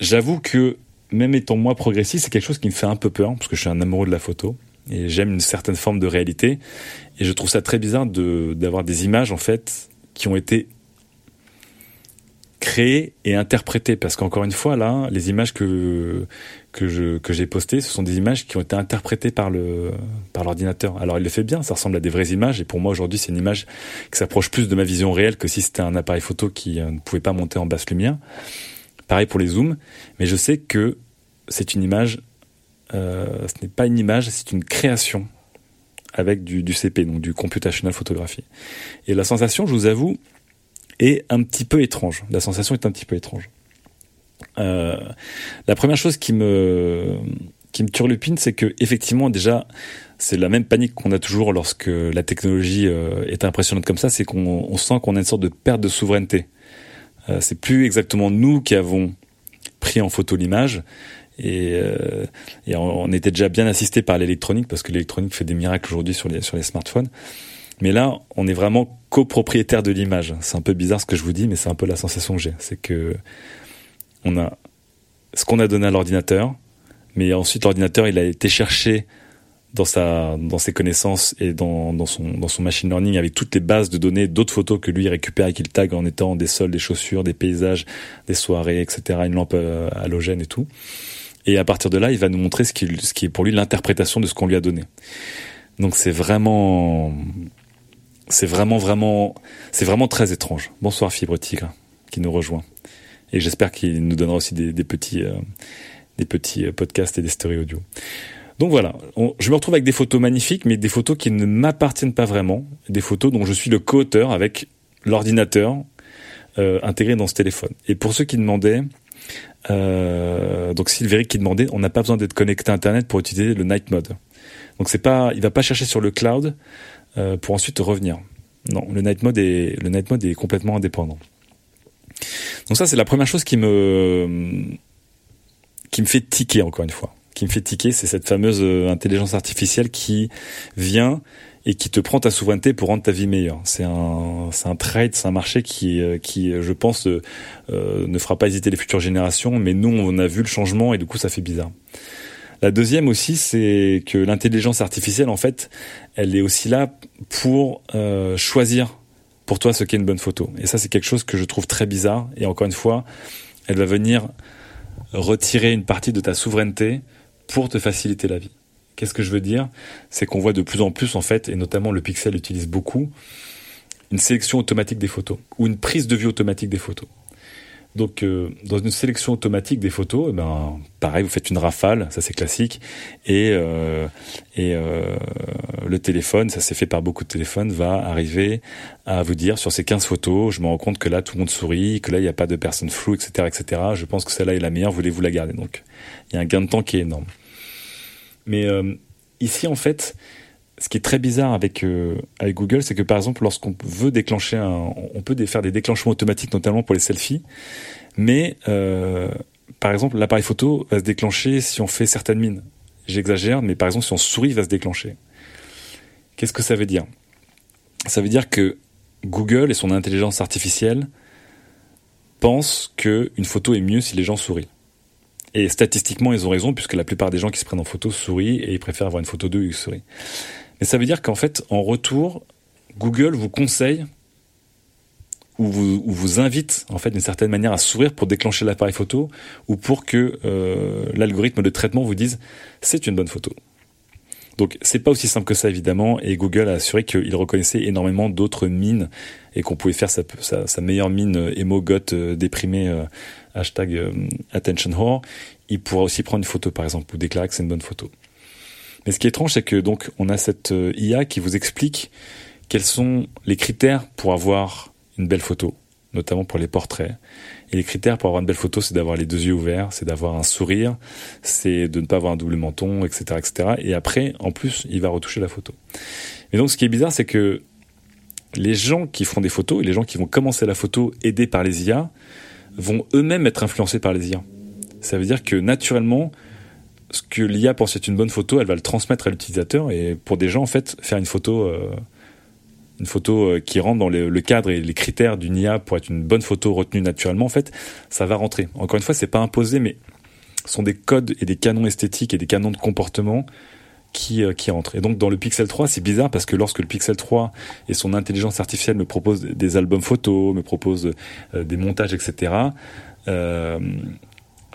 [SPEAKER 1] j'avoue que même étant moi progressiste, c'est quelque chose qui me fait un peu peur, parce que je suis un amoureux de la photo et j'aime une certaine forme de réalité. Et je trouve ça très bizarre d'avoir des images en fait qui ont été créées et interprétées parce qu'encore une fois là, les images que que j'ai postées, ce sont des images qui ont été interprétées par le par l'ordinateur. Alors il le fait bien, ça ressemble à des vraies images et pour moi aujourd'hui c'est une image qui s'approche plus de ma vision réelle que si c'était un appareil photo qui euh, ne pouvait pas monter en basse lumière. Pareil pour les zooms, mais je sais que c'est une image euh, ce n'est pas une image, c'est une création avec du, CP, donc du computational photographie. Et la sensation, je vous avoue, est un petit peu étrange. La sensation est un petit peu étrange. Euh, la première chose qui me qui me turlupine, c'est que effectivement déjà c'est la même panique qu'on a toujours lorsque la technologie euh, est impressionnante comme ça, c'est qu'on sent qu'on a une sorte de perte de souveraineté. Euh, c'est plus exactement nous qui avons pris en photo l'image, et, euh, on, était déjà bien assisté par l'électronique parce que l'électronique fait des miracles aujourd'hui sur les sur les smartphones. Mais là, on est vraiment copropriétaire de l'image. C'est un peu bizarre ce que je vous dis, mais c'est un peu la sensation que j'ai. C'est que on a ce qu'on a donné à l'ordinateur, mais ensuite l'ordinateur, il a été cherché dans sa dans ses connaissances et dans, dans son dans son machine learning avec toutes les bases de données d'autres photos que lui récupère et qu'il tag en étant des sols, des chaussures, des paysages, des soirées, etc. Une lampe euh, halogène et tout. Et à partir de là, il va nous montrer ce qui, ce qui est pour lui l'interprétation de ce qu'on lui a donné. Donc c'est vraiment, c'est vraiment, vraiment, c'est vraiment très étrange. Bonsoir Fibre Tigre, qui nous rejoint. Et j'espère qu'il nous donnera aussi des, petits, euh, des petits euh, podcasts et des stories audio. Donc voilà, je me retrouve avec des photos magnifiques, mais des photos qui ne m'appartiennent pas vraiment, des photos dont je suis le co-auteur avec l'ordinateur euh, intégré dans ce téléphone. Et pour ceux qui demandaient, Euh, donc Silveric qui demandait, on n'a pas besoin d'être connecté à Internet pour utiliser le night mode. Donc c'est pas, il va pas chercher sur le cloud euh, pour ensuite revenir. Non, le night mode est le night mode est complètement indépendant. Donc ça c'est la première chose qui me qui me fait tiquer encore une fois. Qui me fait tiquer, c'est cette fameuse euh, intelligence artificielle qui vient et qui te prend ta souveraineté pour rendre ta vie meilleure. C'est un, un trade, c'est un marché qui, euh, qui, je pense, euh, ne fera pas hésiter les futures générations. Mais nous, on a vu le changement et du coup, ça fait bizarre. La deuxième aussi, c'est que l'intelligence artificielle, en fait, elle est aussi là pour euh, choisir pour toi ce qu'est une bonne photo. Et ça, c'est quelque chose que je trouve très bizarre. Et encore une fois, elle va venir retirer une partie de ta souveraineté pour te faciliter la vie. Qu'est-ce que je veux dire? C'est qu'on voit de plus en plus, en fait, et notamment le Pixel utilise beaucoup, une sélection automatique des photos ou une prise de vue automatique des photos. Donc, euh, dans une sélection automatique des photos, eh ben, pareil, vous faites une rafale, ça c'est classique, et, euh, et euh, le téléphone, ça s'est fait par beaucoup de téléphones, va arriver à vous dire sur ces 15 photos, je me rends compte que là tout le monde sourit, que là il n'y a pas de personnes floues, etc., etc. Je pense que celle-là est la meilleure, voulez-vous la garder? Donc, il y a un gain de temps qui est énorme. Mais euh, ici, en fait, ce qui est très bizarre avec euh, avec Google, c'est que par exemple, lorsqu'on veut déclencher un, on peut faire des déclenchements automatiques, notamment pour les selfies, mais euh, par exemple, l'appareil photo va se déclencher si on fait certaines mines. J'exagère, mais par exemple, si on sourit, il va se déclencher. Qu'est-ce que ça veut dire? Ça veut dire que Google et son intelligence artificielle pensent qu'une photo est mieux si les gens sourient. Et statistiquement, ils ont raison, puisque la plupart des gens qui se prennent en photo sourient et ils préfèrent avoir une photo d'eux ils sourient. Mais ça veut dire qu'en fait, en retour, Google vous conseille ou vous, invite, en fait, d'une certaine manière, à sourire pour déclencher l'appareil photo ou pour que euh, l'algorithme de traitement vous dise c'est une bonne photo. Donc c'est pas aussi simple que ça évidemment et Google a assuré qu'il reconnaissait énormément d'autres mines et qu'on pouvait faire sa, sa, meilleure mine emo got euh, déprimée euh, hashtag euh, attention whore. Il pourra aussi prendre une photo par exemple ou déclarer que c'est une bonne photo. Mais ce qui est étrange c'est que donc on a cette IA qui vous explique quels sont les critères pour avoir une belle photo, notamment pour les portraits. Et les critères pour avoir une belle photo, c'est d'avoir les deux yeux ouverts, c'est d'avoir un sourire, c'est de ne pas avoir un double menton, etc., etc. Et après, en plus, il va retoucher la photo. Mais donc, ce qui est bizarre, c'est que les gens qui font des photos et les gens qui vont commencer la photo aidés par les IA vont eux-mêmes être influencés par les IA. Ça veut dire que naturellement, ce que l'IA pense être une bonne photo, elle va le transmettre à l'utilisateur. Et pour des gens, en fait, faire une photo euh, une photo euh, qui rentre dans le, cadre et les critères d'une IA pour être une bonne photo retenue naturellement, en fait, ça va rentrer. Encore une fois, c'est pas imposé, mais ce sont des codes et des canons esthétiques et des canons de comportement qui, euh, qui rentrent. Et donc dans le Pixel 3, c'est bizarre parce que lorsque le Pixel 3 et son intelligence artificielle me proposent des albums photos, me proposent euh, des montages, etc.,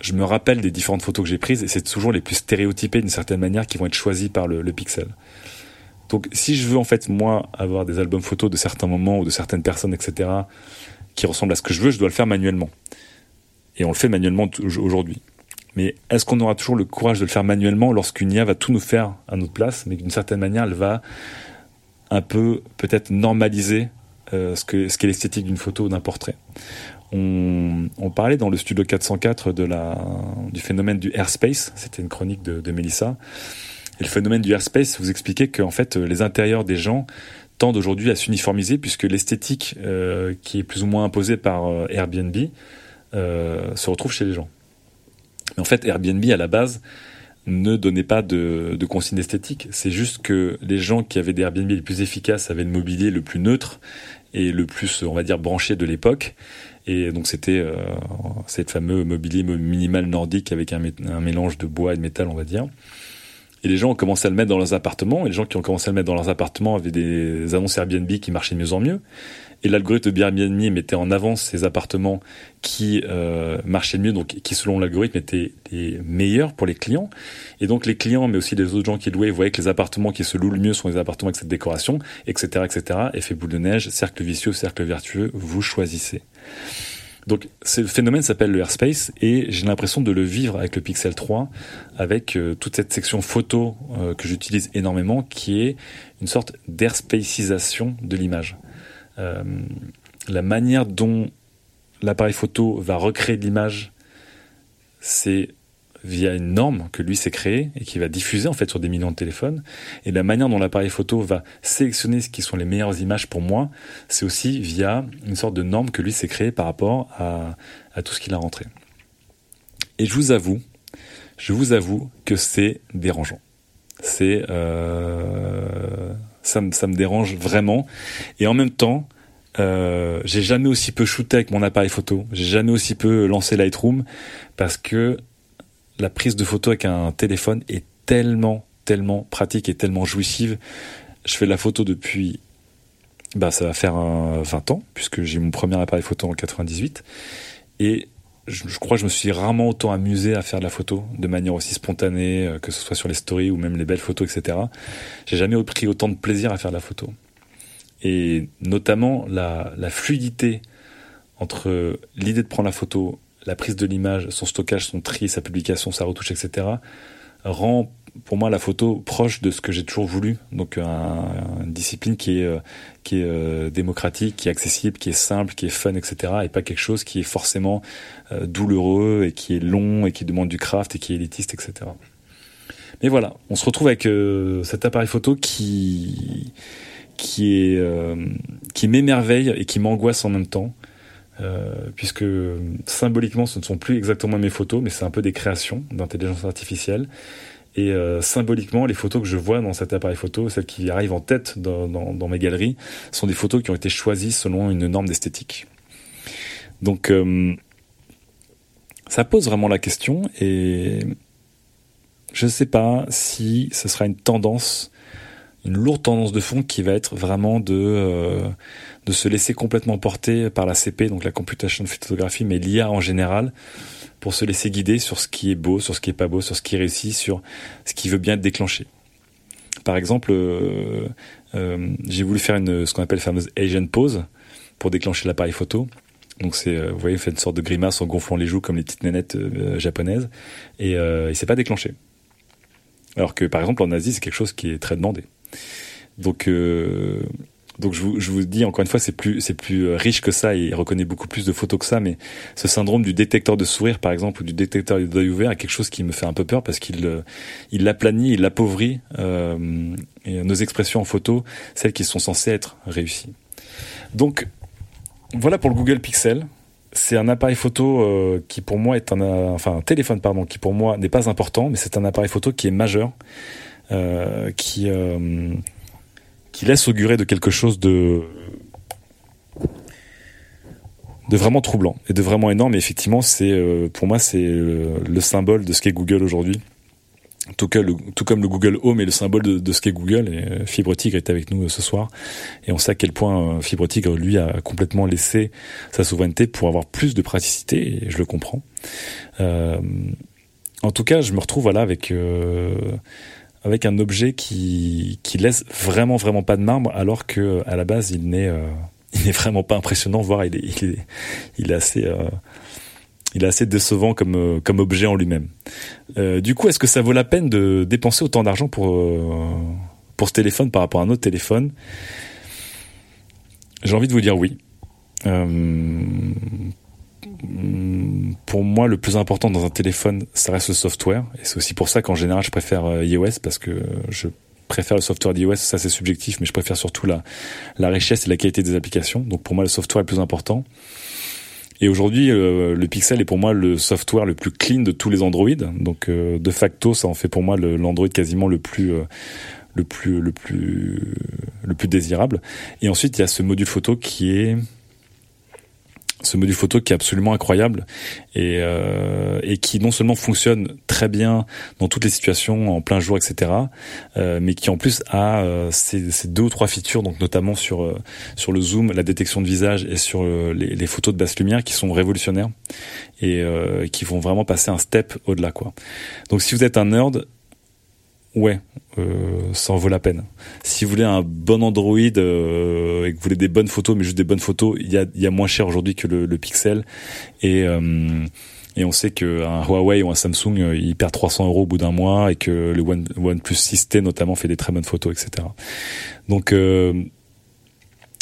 [SPEAKER 1] je me rappelle des différentes photos que j'ai prises et c'est toujours les plus stéréotypées d'une certaine manière qui vont être choisies par le, le Pixel. Donc si je veux en fait moi avoir des albums photos de certains moments ou de certaines personnes, etc., qui ressemblent à ce que je veux, je dois le faire manuellement. Et on le fait manuellement aujourd'hui. Mais est-ce qu'on aura toujours le courage de le faire manuellement lorsqu'une IA va tout nous faire à notre place, mais d'une certaine manière, elle va un peu peut-être normaliser euh, ce qu'est ce l'esthétique d'une photo ou d'un portrait? On, on, parlait dans le studio 404 de la, du phénomène du airspace, c'était une chronique de, de Mélissa, et le phénomène du airspace, vous expliquez qu'en fait, les intérieurs des gens tendent aujourd'hui à s'uniformiser puisque l'esthétique euh, qui est plus ou moins imposée par euh, Airbnb euh, se retrouve chez les gens. Mais en fait, Airbnb, à la base, ne donnait pas de, de consignes esthétiques. C'est juste que les gens qui avaient des Airbnb les plus efficaces avaient le mobilier le plus neutre et le plus, on va dire, branché de l'époque. Et donc c'était euh, cette fameux mobilier minimal nordique avec un, un mélange de bois et de métal, on va dire. Et les gens ont commencé à le mettre dans leurs appartements. Et les gens qui ont commencé à le mettre dans leurs appartements avaient des annonces Airbnb qui marchaient de mieux en mieux. Et l'algorithme de Airbnb mettait en avant ces appartements qui euh, marchaient mieux, donc qui selon l'algorithme étaient les meilleurs pour les clients. Et donc les clients, mais aussi les autres gens qui louaient, voyaient que les appartements qui se louent le mieux sont les appartements avec cette décoration, etc., etc. Effet boule de neige, cercle vicieux, cercle vertueux, vous choisissez. Donc ce phénomène s'appelle le airspace et j'ai l'impression de le vivre avec le Pixel 3, avec euh, toute cette section photo euh, que j'utilise énormément, qui est une sorte d'airspacisation de l'image. Euh, la manière dont l'appareil photo va recréer l'image c'est via une norme que lui s'est créée et qui va diffuser en fait sur des millions de téléphones. Et la manière dont l'appareil photo va sélectionner ce qui sont les meilleures images pour moi, c'est aussi via une sorte de norme que lui s'est créée par rapport à, à tout ce qu'il a rentré. Et je vous avoue, je vous avoue que c'est dérangeant. C'est euh, ça, me, dérange vraiment. Et en même temps, euh, j'ai jamais aussi peu shooté avec mon appareil photo. J'ai jamais aussi peu lancé Lightroom parce que la prise de photo avec un téléphone est tellement, tellement pratique et tellement jouissive. Je fais de la photo depuis, bah, ça va faire 20 ans, puisque j'ai mon premier appareil photo en 98. Et je, crois que je me suis rarement autant amusé à faire de la photo de manière aussi spontanée, euh, que ce soit sur les stories ou même les belles photos, etc. J'ai jamais pris autant de plaisir à faire de la photo. Et notamment la, la fluidité entre l'idée de prendre la photo la prise de l'image, son stockage, son tri, sa publication, sa retouche, etc., rend pour moi la photo proche de ce que j'ai toujours voulu. Donc une discipline qui est, euh, qui est euh, démocratique, qui est accessible, qui est simple, qui est fun, etc. Et pas quelque chose qui est forcément euh, douloureux et qui est long et qui demande du craft et qui est élitiste, etc. Mais voilà, on se retrouve avec cet appareil photo qui qui est qui m'émerveille et qui m'angoisse en même temps. Euh, puisque symboliquement ce ne sont plus exactement mes photos, mais c'est un peu des créations d'intelligence artificielle. Et euh, symboliquement, les photos que je vois dans cet appareil photo, celles qui arrivent en tête dans, mes galeries, sont des photos qui ont été choisies selon une norme d'esthétique. Donc euh, ça pose vraiment la question et je ne sais pas si ce sera une tendance, une lourde tendance de fond qui va être vraiment de de se laisser complètement porter par la CP, donc la computation photographie, mais l'IA en général, pour se laisser guider sur ce qui est beau, sur ce qui est pas beau, sur ce qui réussit, sur ce qui veut bien déclencher. Par exemple, euh, euh, j'ai voulu faire une, ce qu'on appelle la fameuse Asian pose pour déclencher l'appareil photo. Donc c'est, euh, vous voyez, fait une sorte de grimace en gonflant les joues comme les petites nénettes japonaises, et il s'est pas déclenché. Alors que par exemple en Asie, c'est quelque chose qui est très demandé. Donc donc je vous, dis encore une fois, c'est plus plus euh, riche que ça et il reconnaît beaucoup plus de photos que ça. Mais ce syndrome du détecteur de sourire, par exemple, ou du détecteur d'œil ouvert, est quelque chose qui me fait un peu peur parce qu'il euh, il l'aplanit, il l'appauvrit euh, nos expressions en photo, celles qui sont censées être réussies. Donc voilà pour le Google Pixel. C'est un appareil photo euh, qui pour moi est un enfin un téléphone pardon qui pour moi n'est pas important, mais c'est un appareil photo qui est majeur, qui qui laisse augurer de quelque chose de de vraiment troublant et de vraiment énorme. Et effectivement, c'est euh, pour moi c'est euh, le, symbole de ce qu'est Google aujourd'hui. Tout, tout, comme le Google Home est le symbole de, ce qu'est Google. Et euh, Fibre Tigre est avec nous ce soir. Et on sait à quel point Fibre Tigre, lui, a complètement laissé sa souveraineté pour avoir plus de praticité. Et je le comprends. en tout cas, je me retrouve voilà avec avec un objet qui, qui laisse vraiment vraiment pas de marbre alors que à la base il n'est euh, il n'est vraiment pas impressionnant voire il est il est, assez euh, il est assez décevant comme euh, comme objet en lui-même. du coup, est-ce que ça vaut la peine de dépenser autant d'argent pour pour ce téléphone par rapport à un autre téléphone? J'ai envie de vous dire oui. Mm, pour moi, le plus important dans un téléphone, ça reste le software. Et c'est aussi pour ça qu'en général, je préfère euh, iOS parce que je préfère le software d'iOS. Ça, c'est subjectif, mais je préfère surtout la, richesse et la qualité des applications. Donc pour moi, le software est le plus important. Et aujourd'hui, euh, le Pixel est pour moi le software le plus clean de tous les Android. Donc euh, de facto, ça en fait pour moi l'Android quasiment le plus le plus le plus le plus désirable. Et ensuite, il y a ce module photo qui est ce module photo qui est absolument incroyable et, euh, et qui non seulement fonctionne très bien dans toutes les situations en plein jour etc euh, mais qui en plus a euh, ces, deux ou trois features donc notamment sur sur le zoom la détection de visage et sur les, les, photos de basse lumière qui sont révolutionnaires et qui vont vraiment passer un step au-delà quoi. Donc si vous êtes un nerd ouais, euh, ça en vaut la peine. Si vous voulez un bon Android euh, et que vous voulez des bonnes photos, mais juste des bonnes photos, il y a, y a moins cher aujourd'hui que le, le, Pixel. Et, euh, et on sait qu'un Huawei ou un Samsung, euh, il perd 300 euros au bout d'un mois et que le One, OnePlus 6T notamment fait des très bonnes photos, etc. Donc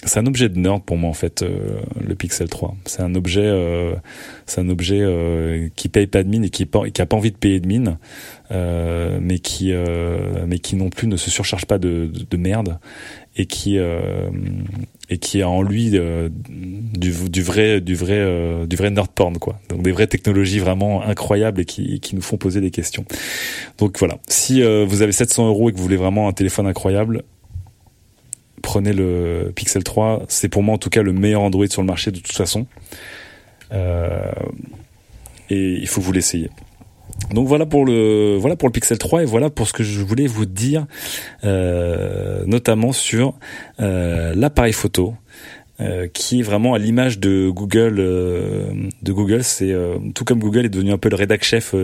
[SPEAKER 1] c'est un objet de nerd pour moi en fait euh, le Pixel 3 c'est un objet euh, c'est un objet euh, qui paye pas de mine et qui, qui a pas envie de payer de mine mais qui mais qui non plus ne se surcharge pas de, de, merde et qui et qui a en lui du, du vrai du vrai du vrai nerd porn quoi. Donc des vraies technologies vraiment incroyables et qui, qui nous font poser des questions. Donc voilà. Si vous avez 700 euros et que vous voulez vraiment un téléphone incroyable prenez le Pixel 3. C'est pour moi en tout cas le meilleur Android sur le marché de toute façon. Euh, et il faut vous l'essayer. Donc voilà pour le voilà pour le Pixel 3 et voilà pour ce que je voulais vous dire, euh, notamment sur euh, l'appareil photo. Qui est vraiment à l'image de Google. de Google, c'est tout comme Google est devenu un peu le rédac chef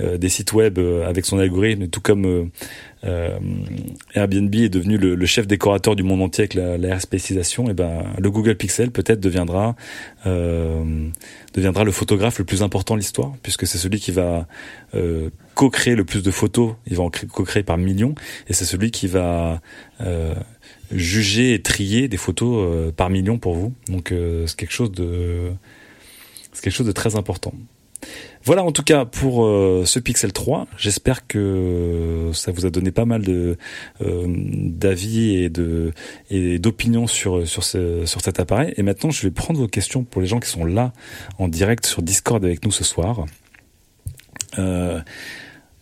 [SPEAKER 1] des sites web avec son algorithme, tout comme euh, Airbnb est devenu le, chef décorateur du monde entier avec la, la et ben le Google Pixel peut-être deviendra euh, deviendra le photographe le plus important de l'histoire puisque c'est celui qui va euh, co-créer le plus de photos, il va en co-créer par millions et c'est celui qui va euh, juger et trier des photos euh, par millions pour vous. Donc euh, c'est quelque chose de c'est quelque chose de très important. Voilà en tout cas pour euh, ce Pixel 3. J'espère que ça vous a donné pas mal de d'avis et de et d'opinions sur sur ce, sur cet appareil. Et maintenant, je vais prendre vos questions pour les gens qui sont là en direct sur Discord avec nous ce soir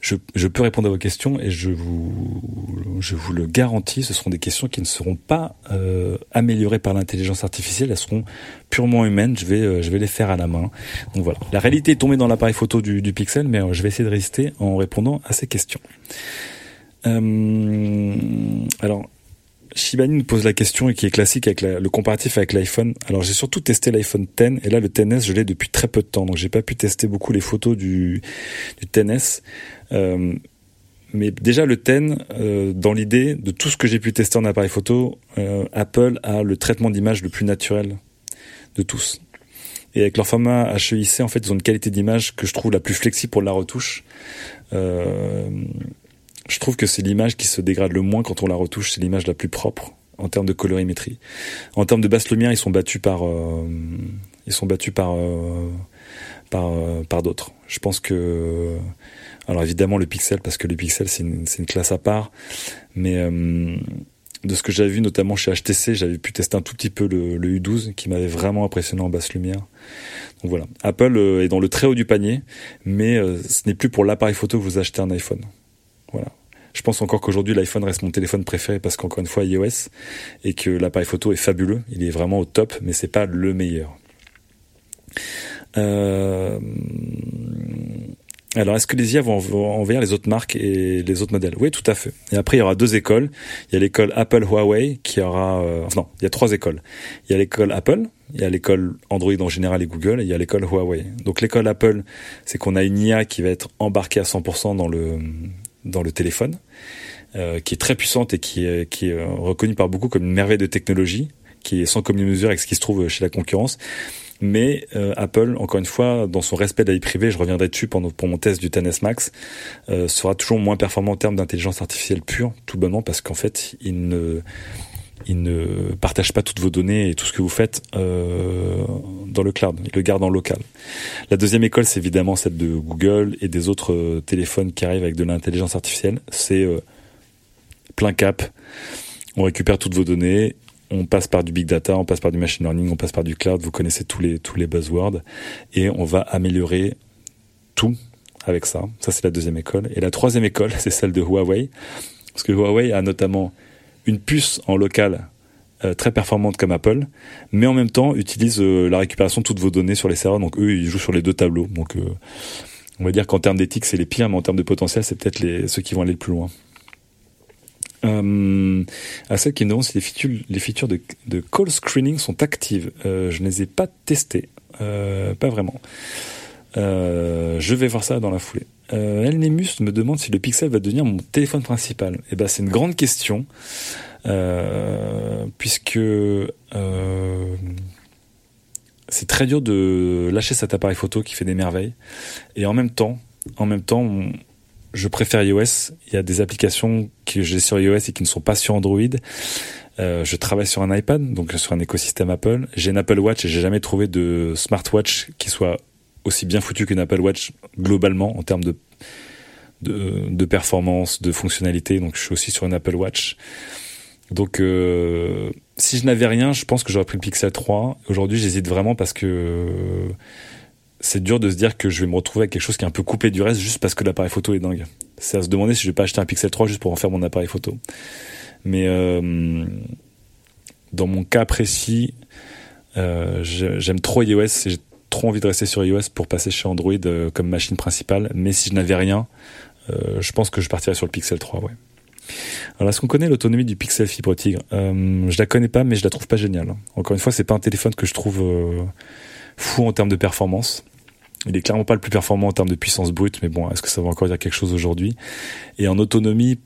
[SPEAKER 1] je, je, peux répondre à vos questions et je vous, je vous le garantis, ce seront des questions qui ne seront pas euh, améliorées par l'intelligence artificielle, elles seront purement humaines, je vais, euh, je vais les faire à la main. Donc voilà, la réalité est tombée dans l'appareil photo du, du Pixel, mais euh, je vais essayer de résister en répondant à ces questions. Euh, alors, Shibani nous pose la question et qui est classique avec la, le comparatif avec l'iPhone. Alors j'ai surtout testé l'iPhone 10 et là le 10S je l'ai depuis très peu de temps donc j'ai pas pu tester beaucoup les photos du, du 10S mais déjà le X, euh, dans l'idée de tout ce que j'ai pu tester en appareil photo, euh, Apple a le traitement d'image le plus naturel de tous. Et avec leur format HEIC, en fait, ils ont une qualité d'image que je trouve la plus flexible pour la retouche. Euh, je trouve que c'est l'image qui se dégrade le moins quand on la retouche, c'est l'image la plus propre en termes de colorimétrie. En termes de basse lumière, ils sont battus par, euh, ils sont battus par, euh, euh, par d'autres. Je pense que, alors évidemment le pixel, parce que le pixel c'est une, classe à part, mais de ce que j'avais vu notamment chez HTC, j'avais pu tester un tout petit peu le, le U12 qui m'avait vraiment impressionné en basse lumière. Donc voilà, Apple est dans le très haut du panier, mais ce n'est plus pour l'appareil photo que vous achetez un iPhone. Voilà. Je pense encore qu'aujourd'hui l'iPhone reste mon téléphone préféré parce qu'encore une fois iOS et que l'appareil photo est fabuleux, il est vraiment au top, mais c'est pas le meilleur. Euh... Alors, est-ce que les IA vont envers les autres marques et les autres modèles? Oui, tout à fait. Et après, il y aura deux écoles. Il y a l'école Apple Huawei qui aura... Euh... non, il y a trois écoles. Il y a l'école Apple, il y a l'école Android en général et Google, et il y a l'école Huawei. Donc l'école Apple, c'est qu'on a une IA qui va être embarquée à 100% dans le dans le téléphone, euh, qui est très puissante et qui est, qui est reconnue par beaucoup comme une merveille de technologie, qui est sans commune mesure avec ce qui se trouve chez la concurrence. Mais euh, Apple, encore une fois, dans son respect de la vie privée, je reviendrai dessus pendant, pour mon test du Tennis Max, euh, sera toujours moins performant en termes d'intelligence artificielle pure, tout bonnement parce qu'en fait, il ne, il ne partage pas toutes vos données et tout ce que vous faites euh, dans le cloud. Il le garde en local. La deuxième école, c'est évidemment celle de Google et des autres euh, téléphones qui arrivent avec de l'intelligence artificielle. C'est euh, plein cap. On récupère toutes vos données. On passe par du big data, on passe par du machine learning, on passe par du cloud. Vous connaissez tous les tous les buzzwords et on va améliorer tout avec ça. Ça c'est la deuxième école. Et la troisième école, c'est celle de Huawei, parce que Huawei a notamment une puce en local euh, très performante comme Apple, mais en même temps utilise euh, la récupération de toutes vos données sur les serveurs. Donc eux, ils jouent sur les deux tableaux. Donc euh, on va dire qu'en termes d'éthique, c'est les pires, mais en termes de potentiel, c'est peut-être les, ceux qui vont aller le plus loin. Euh, à celle qui me demande si les features, les de, call screening sont actives. je ne les ai pas testées, pas vraiment. je vais voir ça dans la foulée. Euh, Elnemus me demande si le Pixel va devenir mon téléphone principal. Eh ben, c'est une grande question, euh, puisque euh, c'est très dur de lâcher cet appareil photo qui fait des merveilles, et en même temps, en même temps, je préfère iOS. Il y a des applications que j'ai sur iOS et qui ne sont pas sur Android. Euh, je travaille sur un iPad, donc sur un écosystème Apple. J'ai une Apple Watch et j'ai jamais trouvé de smartwatch qui soit aussi bien foutu qu'une Apple Watch globalement en termes de, de, de performance, de fonctionnalité. Donc je suis aussi sur une Apple Watch. Donc euh, si je n'avais rien, je pense que j'aurais pris le Pixel 3. Aujourd'hui, j'hésite vraiment parce que c'est dur de se dire que je vais me retrouver avec quelque chose qui est un peu coupé du reste juste parce que l'appareil photo est dingue. C'est à se demander si je vais pas acheter un Pixel 3 juste pour en faire mon appareil photo. Mais euh, dans mon cas précis, euh, j'aime trop iOS et j'ai trop envie de rester sur iOS pour passer chez Android euh, comme machine principale. Mais si je n'avais rien, je pense que je partirais sur le Pixel 3, ouais. Alors, est-ce qu'on connaît l'autonomie du Pixel Fibre Tigre? Je la connais pas, mais je la trouve pas géniale. Encore une fois, c'est pas un téléphone que je trouve fou en termes de performance. Il est clairement pas le plus performant en termes de puissance brute, mais bon, est-ce que ça va encore dire quelque chose aujourd'hui? Et en autonomie,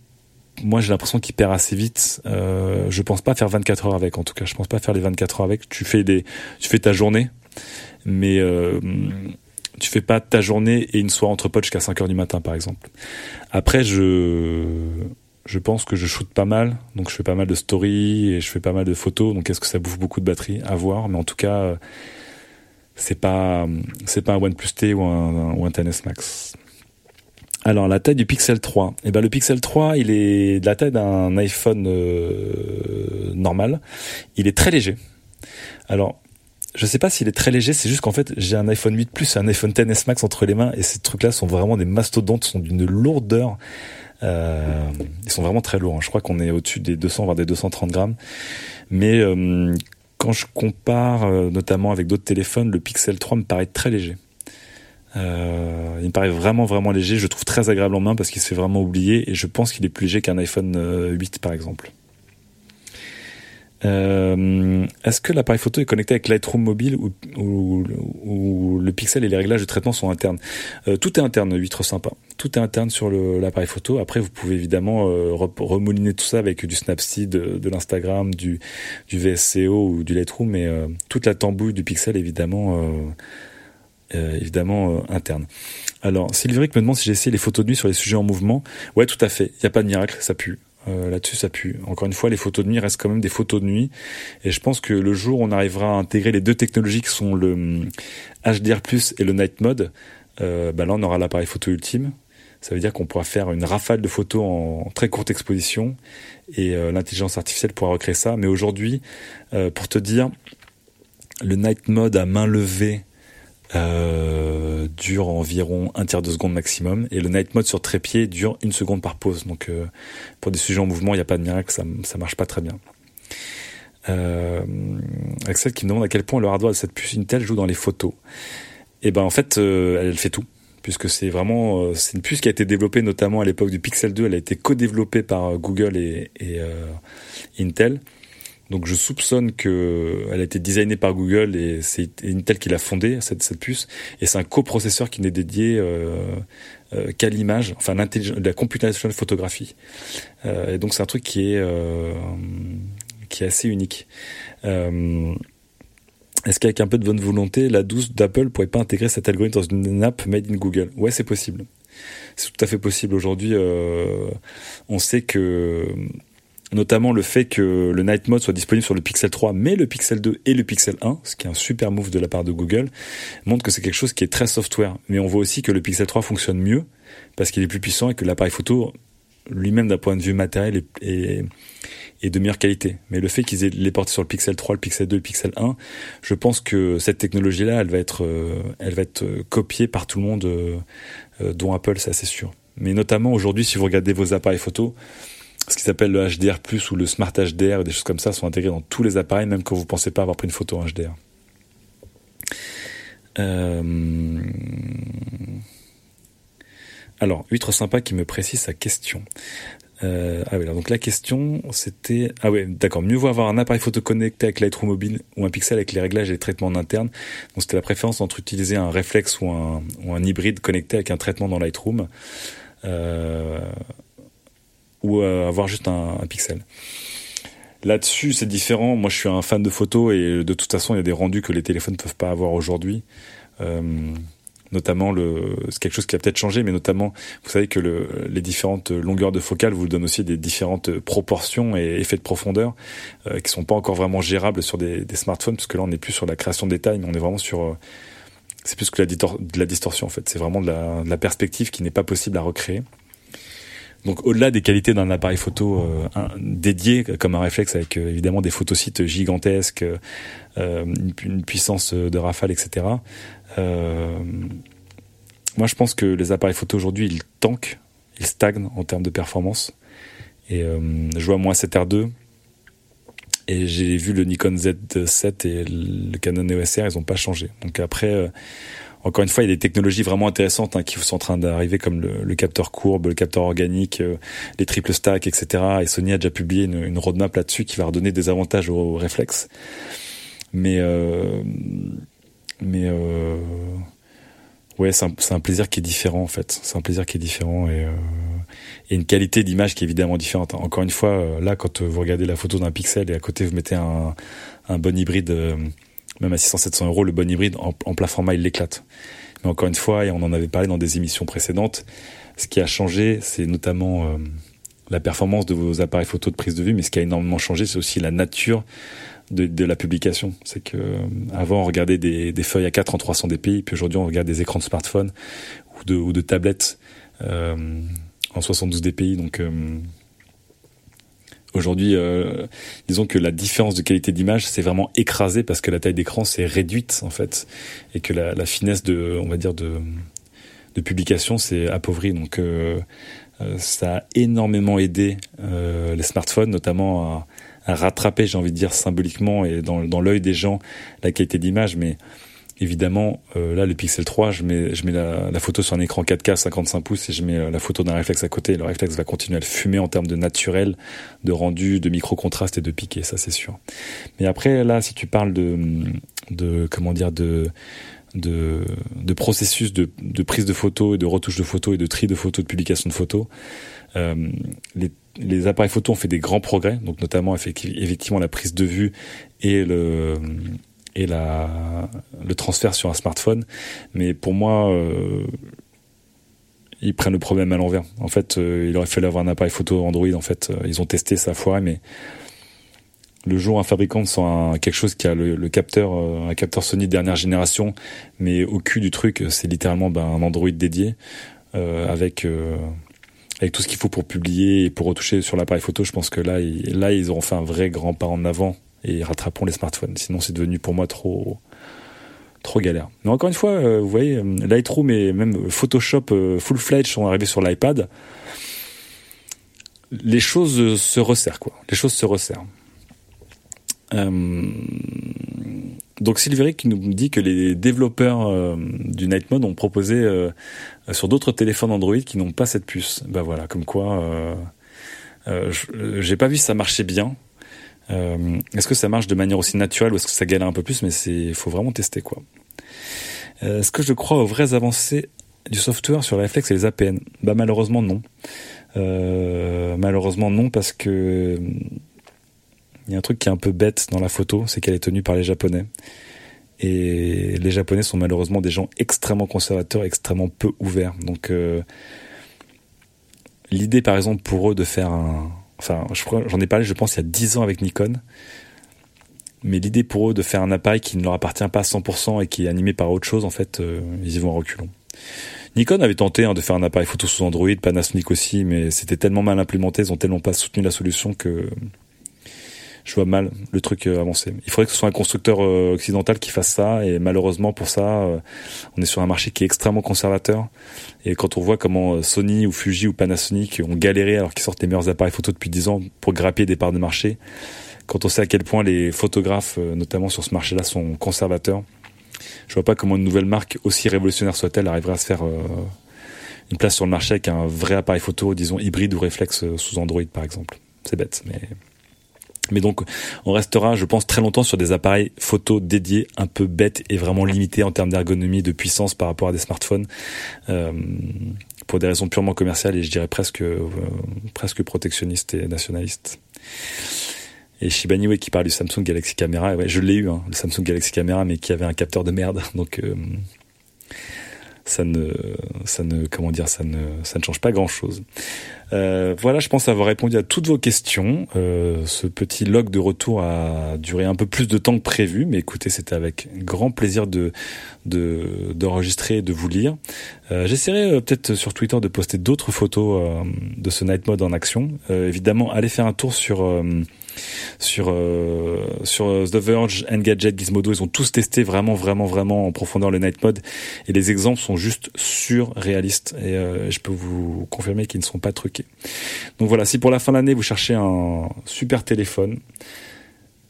[SPEAKER 1] moi j'ai l'impression qu'il perd assez vite. Euh, je pense pas faire 24 heures avec, en tout cas, je pense pas faire les 24 heures avec. Tu fais des, tu fais ta journée, mais euh, tu fais pas ta journée et une soirée entre potes jusqu'à 5 heures du matin, par exemple. Après, je je pense que je shoote pas mal, donc je fais pas mal de stories et je fais pas mal de photos. Donc est-ce que ça bouffe beaucoup de batterie? À voir, mais en tout cas, c'est pas c'est pas un OnePlus T ou un, ou un XS Max. Alors la taille du Pixel 3, eh ben le Pixel 3, il est de la taille d'un iPhone euh, normal. Il est très léger. Alors je sais pas s'il est très léger, c'est juste qu'en fait j'ai un iPhone 8 Plus et un iPhone XS Max entre les mains et ces trucs-là sont vraiment des mastodontes, sont d'une lourdeur euh, ils sont vraiment très lourds. Hein. Je crois qu'on est au-dessus des 200 voire des 230 grammes. Mais euh, quand je compare euh, notamment avec d'autres téléphones, le Pixel 3 me paraît très léger. Euh, il me paraît vraiment vraiment léger. Je le trouve très agréable en main parce qu'il se fait vraiment oublier et je pense qu'il est plus léger qu'un iPhone 8 par exemple. Euh, Est-ce que l'appareil photo est connecté avec Lightroom mobile ou, ou, ou, le pixel et les réglages de traitement sont internes euh, Tout est interne, 8 sympa. Tout est interne sur l'appareil photo. Après, vous pouvez évidemment euh, remouliner tout ça avec du Snapseed, de, de l'Instagram, du, du VSCO ou du Lightroom, mais euh, toute la tambouille du pixel évidemment, euh, évidemment interne. Alors, Sylvie me demande si j'ai essayé les photos de nuit sur les sujets en mouvement. Ouais, tout à fait. Il n'y a pas de miracle, ça pue. Euh, là-dessus, ça pue. Encore une fois, les photos de nuit restent quand même des photos de nuit. Et je pense que le jour où on arrivera à intégrer les deux technologies qui sont le HDR+, hum, et le Night Mode, euh, bah là, on aura l'appareil photo ultime. Ça veut dire qu'on pourra faire une rafale de photos en très courte exposition et euh, l'intelligence artificielle pourra recréer ça. Mais aujourd'hui, euh, pour te dire, le Night Mode à main levée euh, dure environ un tiers de seconde maximum et le night mode sur trépied dure une seconde par pause. Donc euh, pour des sujets en mouvement, il n'y a pas de miracle, ça, ça marche pas très bien. Euh, Axel qui me demande à quel point le hardware de cette puce Intel joue dans les photos. Et eh ben en fait, euh, elle fait tout puisque c'est vraiment euh, c'est une puce qui a été développée notamment à l'époque du Pixel 2. Elle a été co-développée par Google et, et Intel. Donc je soupçonne que elle a été designée par Google et c'est Intel qui l'a fondée cette, puce et c'est un coprocesseur qui n'est dédié euh, euh, qu'à l'image, enfin la computational photographie. Euh, et donc c'est un truc qui est euh, qui est assez unique. Euh, est-ce qu'avec un peu de bonne volonté, la douce d'Apple pourrait pas intégrer cet algorithme dans une app made in Google? Ouais, c'est possible. C'est tout à fait possible. Aujourd'hui, on sait que notamment le fait que le Night Mode soit disponible sur le Pixel 3, mais le Pixel 2 et le Pixel 1, ce qui est un super move de la part de Google, montre que c'est quelque chose qui est très software. Mais on voit aussi que le Pixel 3 fonctionne mieux parce qu'il est plus puissant et que l'appareil photo lui-même d'un point de vue matériel est, de meilleure qualité. Mais le fait qu'ils aient les portés sur le Pixel 3, le Pixel 2, le Pixel 1, je pense que cette technologie-là, elle va être, euh, elle va être copiée par tout le monde, euh, euh, dont Apple, c'est assez sûr. Mais notamment aujourd'hui, si vous regardez vos appareils photo, ce qui s'appelle le HDR+, ou le Smart HDR, des choses comme ça, sont intégrés dans tous les appareils, même quand vous pensez pas avoir pris une photo en HDR. Euh... Alors, Huître Sympa qui me précise sa question. Euh, ah oui, alors donc la question, c'était... Ah oui, d'accord, mieux vaut avoir un appareil photo connecté avec Lightroom mobile ou un pixel avec les réglages et les traitements en interne. Donc c'était la préférence entre utiliser un réflexe ou un, ou un hybride connecté avec un traitement dans Lightroom. Euh, ou euh, avoir juste un, un pixel. Là-dessus, c'est différent. Moi, je suis un fan de photos et de toute façon, il y a des rendus que les téléphones ne peuvent pas avoir aujourd'hui. Euh, notamment c'est quelque chose qui a peut-être changé mais notamment vous savez que le, les différentes longueurs de focale vous donnent aussi des différentes proportions et effets de profondeur euh, qui sont pas encore vraiment gérables sur des, des, smartphones parce que là on n'est plus sur la création de détails mais on est vraiment sur euh, c'est plus que la, de la distorsion en fait c'est vraiment de la, de la perspective qui n'est pas possible à recréer donc au-delà des qualités d'un appareil photo euh, dédié comme un réflexe avec euh, évidemment des photosites gigantesques, euh, une, puissance de rafale, etc. moi je pense que les appareils photo aujourd'hui ils tankent, ils stagnent en termes de performance. Et je vois moi 7R2 et j'ai vu le Nikon Z7 et le Canon EOS R, ils n'ont pas changé. Donc après encore une fois, il y a des technologies vraiment intéressantes hein, qui sont en train d'arriver, comme le, capteur courbe, le capteur organique, euh, les triple stacks, etc. Et Sony a déjà publié une, roadmap là-dessus qui va redonner des avantages aux, réflexes. Mais, euh, mais euh, ouais, c'est un, un, plaisir qui est différent en fait. C'est un plaisir qui est différent et, et une qualité d'image qui est évidemment différente. Encore une fois, là, quand vous regardez la photo d'un pixel et à côté vous mettez un, un bon hybride même à 600-700 euros, le bon hybride en, en plein format, il l'éclate. Mais encore une fois, et on en avait parlé dans des émissions précédentes, ce qui a changé, c'est notamment euh, la performance de vos appareils photo de prise de vue, mais ce qui a énormément changé, c'est aussi la nature de, la publication. C'est que euh, avant, on regardait des, feuilles à 4 en 300 dpi, puis aujourd'hui, on regarde des écrans de smartphone ou de, ou tablettes euh, en 72 dpi. Donc, Aujourd'hui, euh, disons que la différence de qualité d'image s'est vraiment écrasée parce que la taille d'écran s'est réduite en fait et que la, la, finesse de, on va dire de, de publication s'est appauvrie. Donc euh, euh, ça a énormément aidé euh, les smartphones, notamment à, à rattraper, j'ai envie de dire symboliquement et dans, dans l'œil des gens, la qualité d'image. Mais évidemment, euh, là, le Pixel 3, je mets, je mets la, la, photo sur un écran 4K 55 pouces et je mets euh, la photo d'un réflexe à côté. le réflexe va continuer à le fumer en termes de naturel, de rendu, de micro-contraste et de piqué, ça c'est sûr. Mais après, là, si tu parles de, de comment dire, de de, de processus de, de prise de photos et de retouche de photos et de tri de photos, de publication de photos, euh, les, les appareils photos ont fait des grands progrès, donc notamment effectivement la prise de vue et le et le transfert sur un smartphone. Mais pour moi, euh, ils prennent le problème à l'envers. En fait, euh, il aurait fallu avoir un appareil photo Android. En fait, euh, ils ont testé, ça foiré, mais le jour un fabricant sent quelque chose qui a le, capteur, un capteur Sony de dernière génération, mais au cul du truc, c'est littéralement ben, un Android dédié avec avec tout ce qu'il faut pour publier et pour retoucher sur l'appareil photo. Je pense que là, là, ils auront fait un vrai grand pas en avant et rattrapons les smartphones. Sinon, c'est devenu pour moi trop trop galère. Encore une fois, euh, vous voyez, euh, Lightroom et même Photoshop euh, full-fledged sont arrivés sur l'iPad. Les choses se resserrent, quoi. Les choses se resserrent. Donc Silveric nous dit que les développeurs du Night Mode ont proposé sur d'autres téléphones Android qui n'ont pas cette puce. Ben voilà, comme quoi, j'ai pas vu ça marchait bien. Euh, est-ce que ça marche de manière aussi naturelle ou est-ce que ça galère un peu plus Mais c'est, faut vraiment tester quoi. Euh, est-ce que je crois aux vraies avancées du software sur les réflexes et les APN Bah malheureusement non. Euh, malheureusement non parce que il y a un truc qui est un peu bête dans la photo, c'est qu'elle est tenue par les Japonais. Et les Japonais sont malheureusement des gens extrêmement conservateurs, extrêmement peu ouverts. Donc l'idée par exemple pour eux de faire un, enfin, j'en ai parlé, je pense, il y a 10 ans avec Nikon. Mais l'idée pour eux de faire un appareil qui ne leur appartient pas à 100% et qui est animé par autre chose, en fait, euh, ils y vont en reculons. Nikon avait tenté hein, de faire un appareil photo sous Android, Panasonic aussi, mais c'était tellement mal implémenté, ils ont tellement pas soutenu la solution que je vois mal le truc euh, avancer. Il faudrait que ce soit un constructeur euh, occidental qui fasse ça, et malheureusement pour ça, euh, on est sur un marché qui est extrêmement conservateur. Et quand on voit comment Sony ou Fuji ou Panasonic ont galéré alors qu'ils sortent les meilleurs appareils photo depuis 10 ans pour grappiller des parts de marché, quand on sait à quel point les photographes, notamment sur ce marché-là, sont conservateurs, je vois pas comment une nouvelle marque, aussi révolutionnaire soit-elle, arriverait à se faire une place sur le marché avec un vrai appareil photo, disons hybride ou réflexe sous Android par exemple. C'est bête, mais mais donc, on restera, je pense, très longtemps sur des appareils photo dédiés, un peu bêtes et vraiment limités en termes d'ergonomie, de puissance par rapport à des smartphones, euh, pour des raisons purement commerciales et je dirais presque, euh, presque protectionnistes et nationalistes. Et Shibani, qui parle du Samsung Galaxy Camera, ouais, je l'ai eu, hein, le Samsung Galaxy Camera, mais qui avait un capteur de merde, donc. Euh, ça ne, ça ne, comment dire, ça ne, ça ne change pas grand chose. Euh, voilà, je pense avoir répondu à toutes vos questions. Euh, ce petit log de retour a duré un peu plus de temps que prévu, mais écoutez, c'était avec grand plaisir de d'enregistrer et de vous lire. Euh, J'essaierai euh, peut-être sur Twitter de poster d'autres photos euh, de ce night mode en action. Euh, évidemment, allez faire un tour sur sur sur The Verge, Engadget, Gizmodo, ils ont tous testé vraiment vraiment vraiment en profondeur le night mode et les exemples sont juste surréalistes et je peux vous confirmer qu'ils ne sont pas truqués. Donc voilà, si pour la fin de l'année vous cherchez un super téléphone,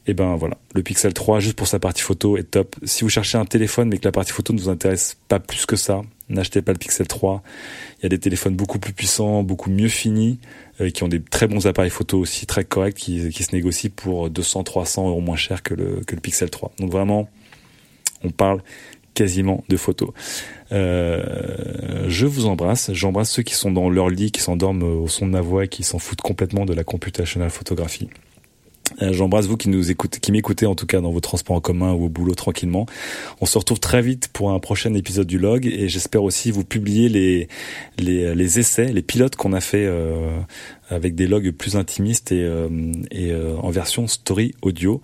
[SPEAKER 1] et eh ben voilà, le Pixel 3 juste pour sa partie photo est top. Si vous cherchez un téléphone mais que la partie photo ne vous intéresse pas plus que ça, n'achetez pas le Pixel 3. Il y a des téléphones beaucoup plus puissants, beaucoup mieux finis, euh, qui ont des très bons appareils photo aussi très corrects, qui, se négocient pour 200, 300 euros moins cher que le, que le Pixel 3. Donc vraiment, on parle quasiment de photos. Euh, je vous embrasse. J'embrasse ceux qui sont dans leur lit, qui s'endorment au son de ma voix et qui s'en foutent complètement de la computational photographie. Euh, j'embrasse vous qui nous écoutez, qui m'écoutez en tout cas dans vos transports en commun ou au boulot tranquillement. On se retrouve très vite pour un prochain épisode du log et j'espère aussi vous publier les les, les essais, les pilotes qu'on a fait euh, avec des logs plus intimistes et, euh, et euh, en version story audio.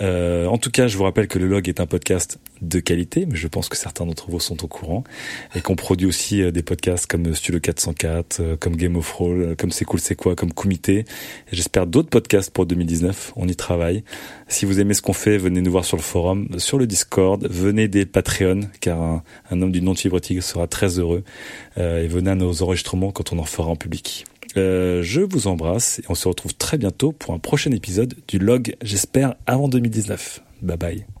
[SPEAKER 1] Euh, en tout cas, je vous rappelle que le log est un podcast de qualité, mais je pense que certains d'entre vous sont au courant, et qu'on produit aussi des podcasts comme Studio 404, comme Game of Roll, comme C'est cool c'est quoi, comme Comité, j'espère d'autres podcasts pour 2019, on y travaille. Si vous aimez ce qu'on fait, venez nous voir sur le forum, sur le Discord, venez des Patreon, car un, un homme du nom de fibrotique sera très heureux, et venez à nos enregistrements quand on en fera en public. Euh, je vous embrasse et on se retrouve très bientôt pour un prochain épisode du log, j'espère, avant 2019. Bye bye.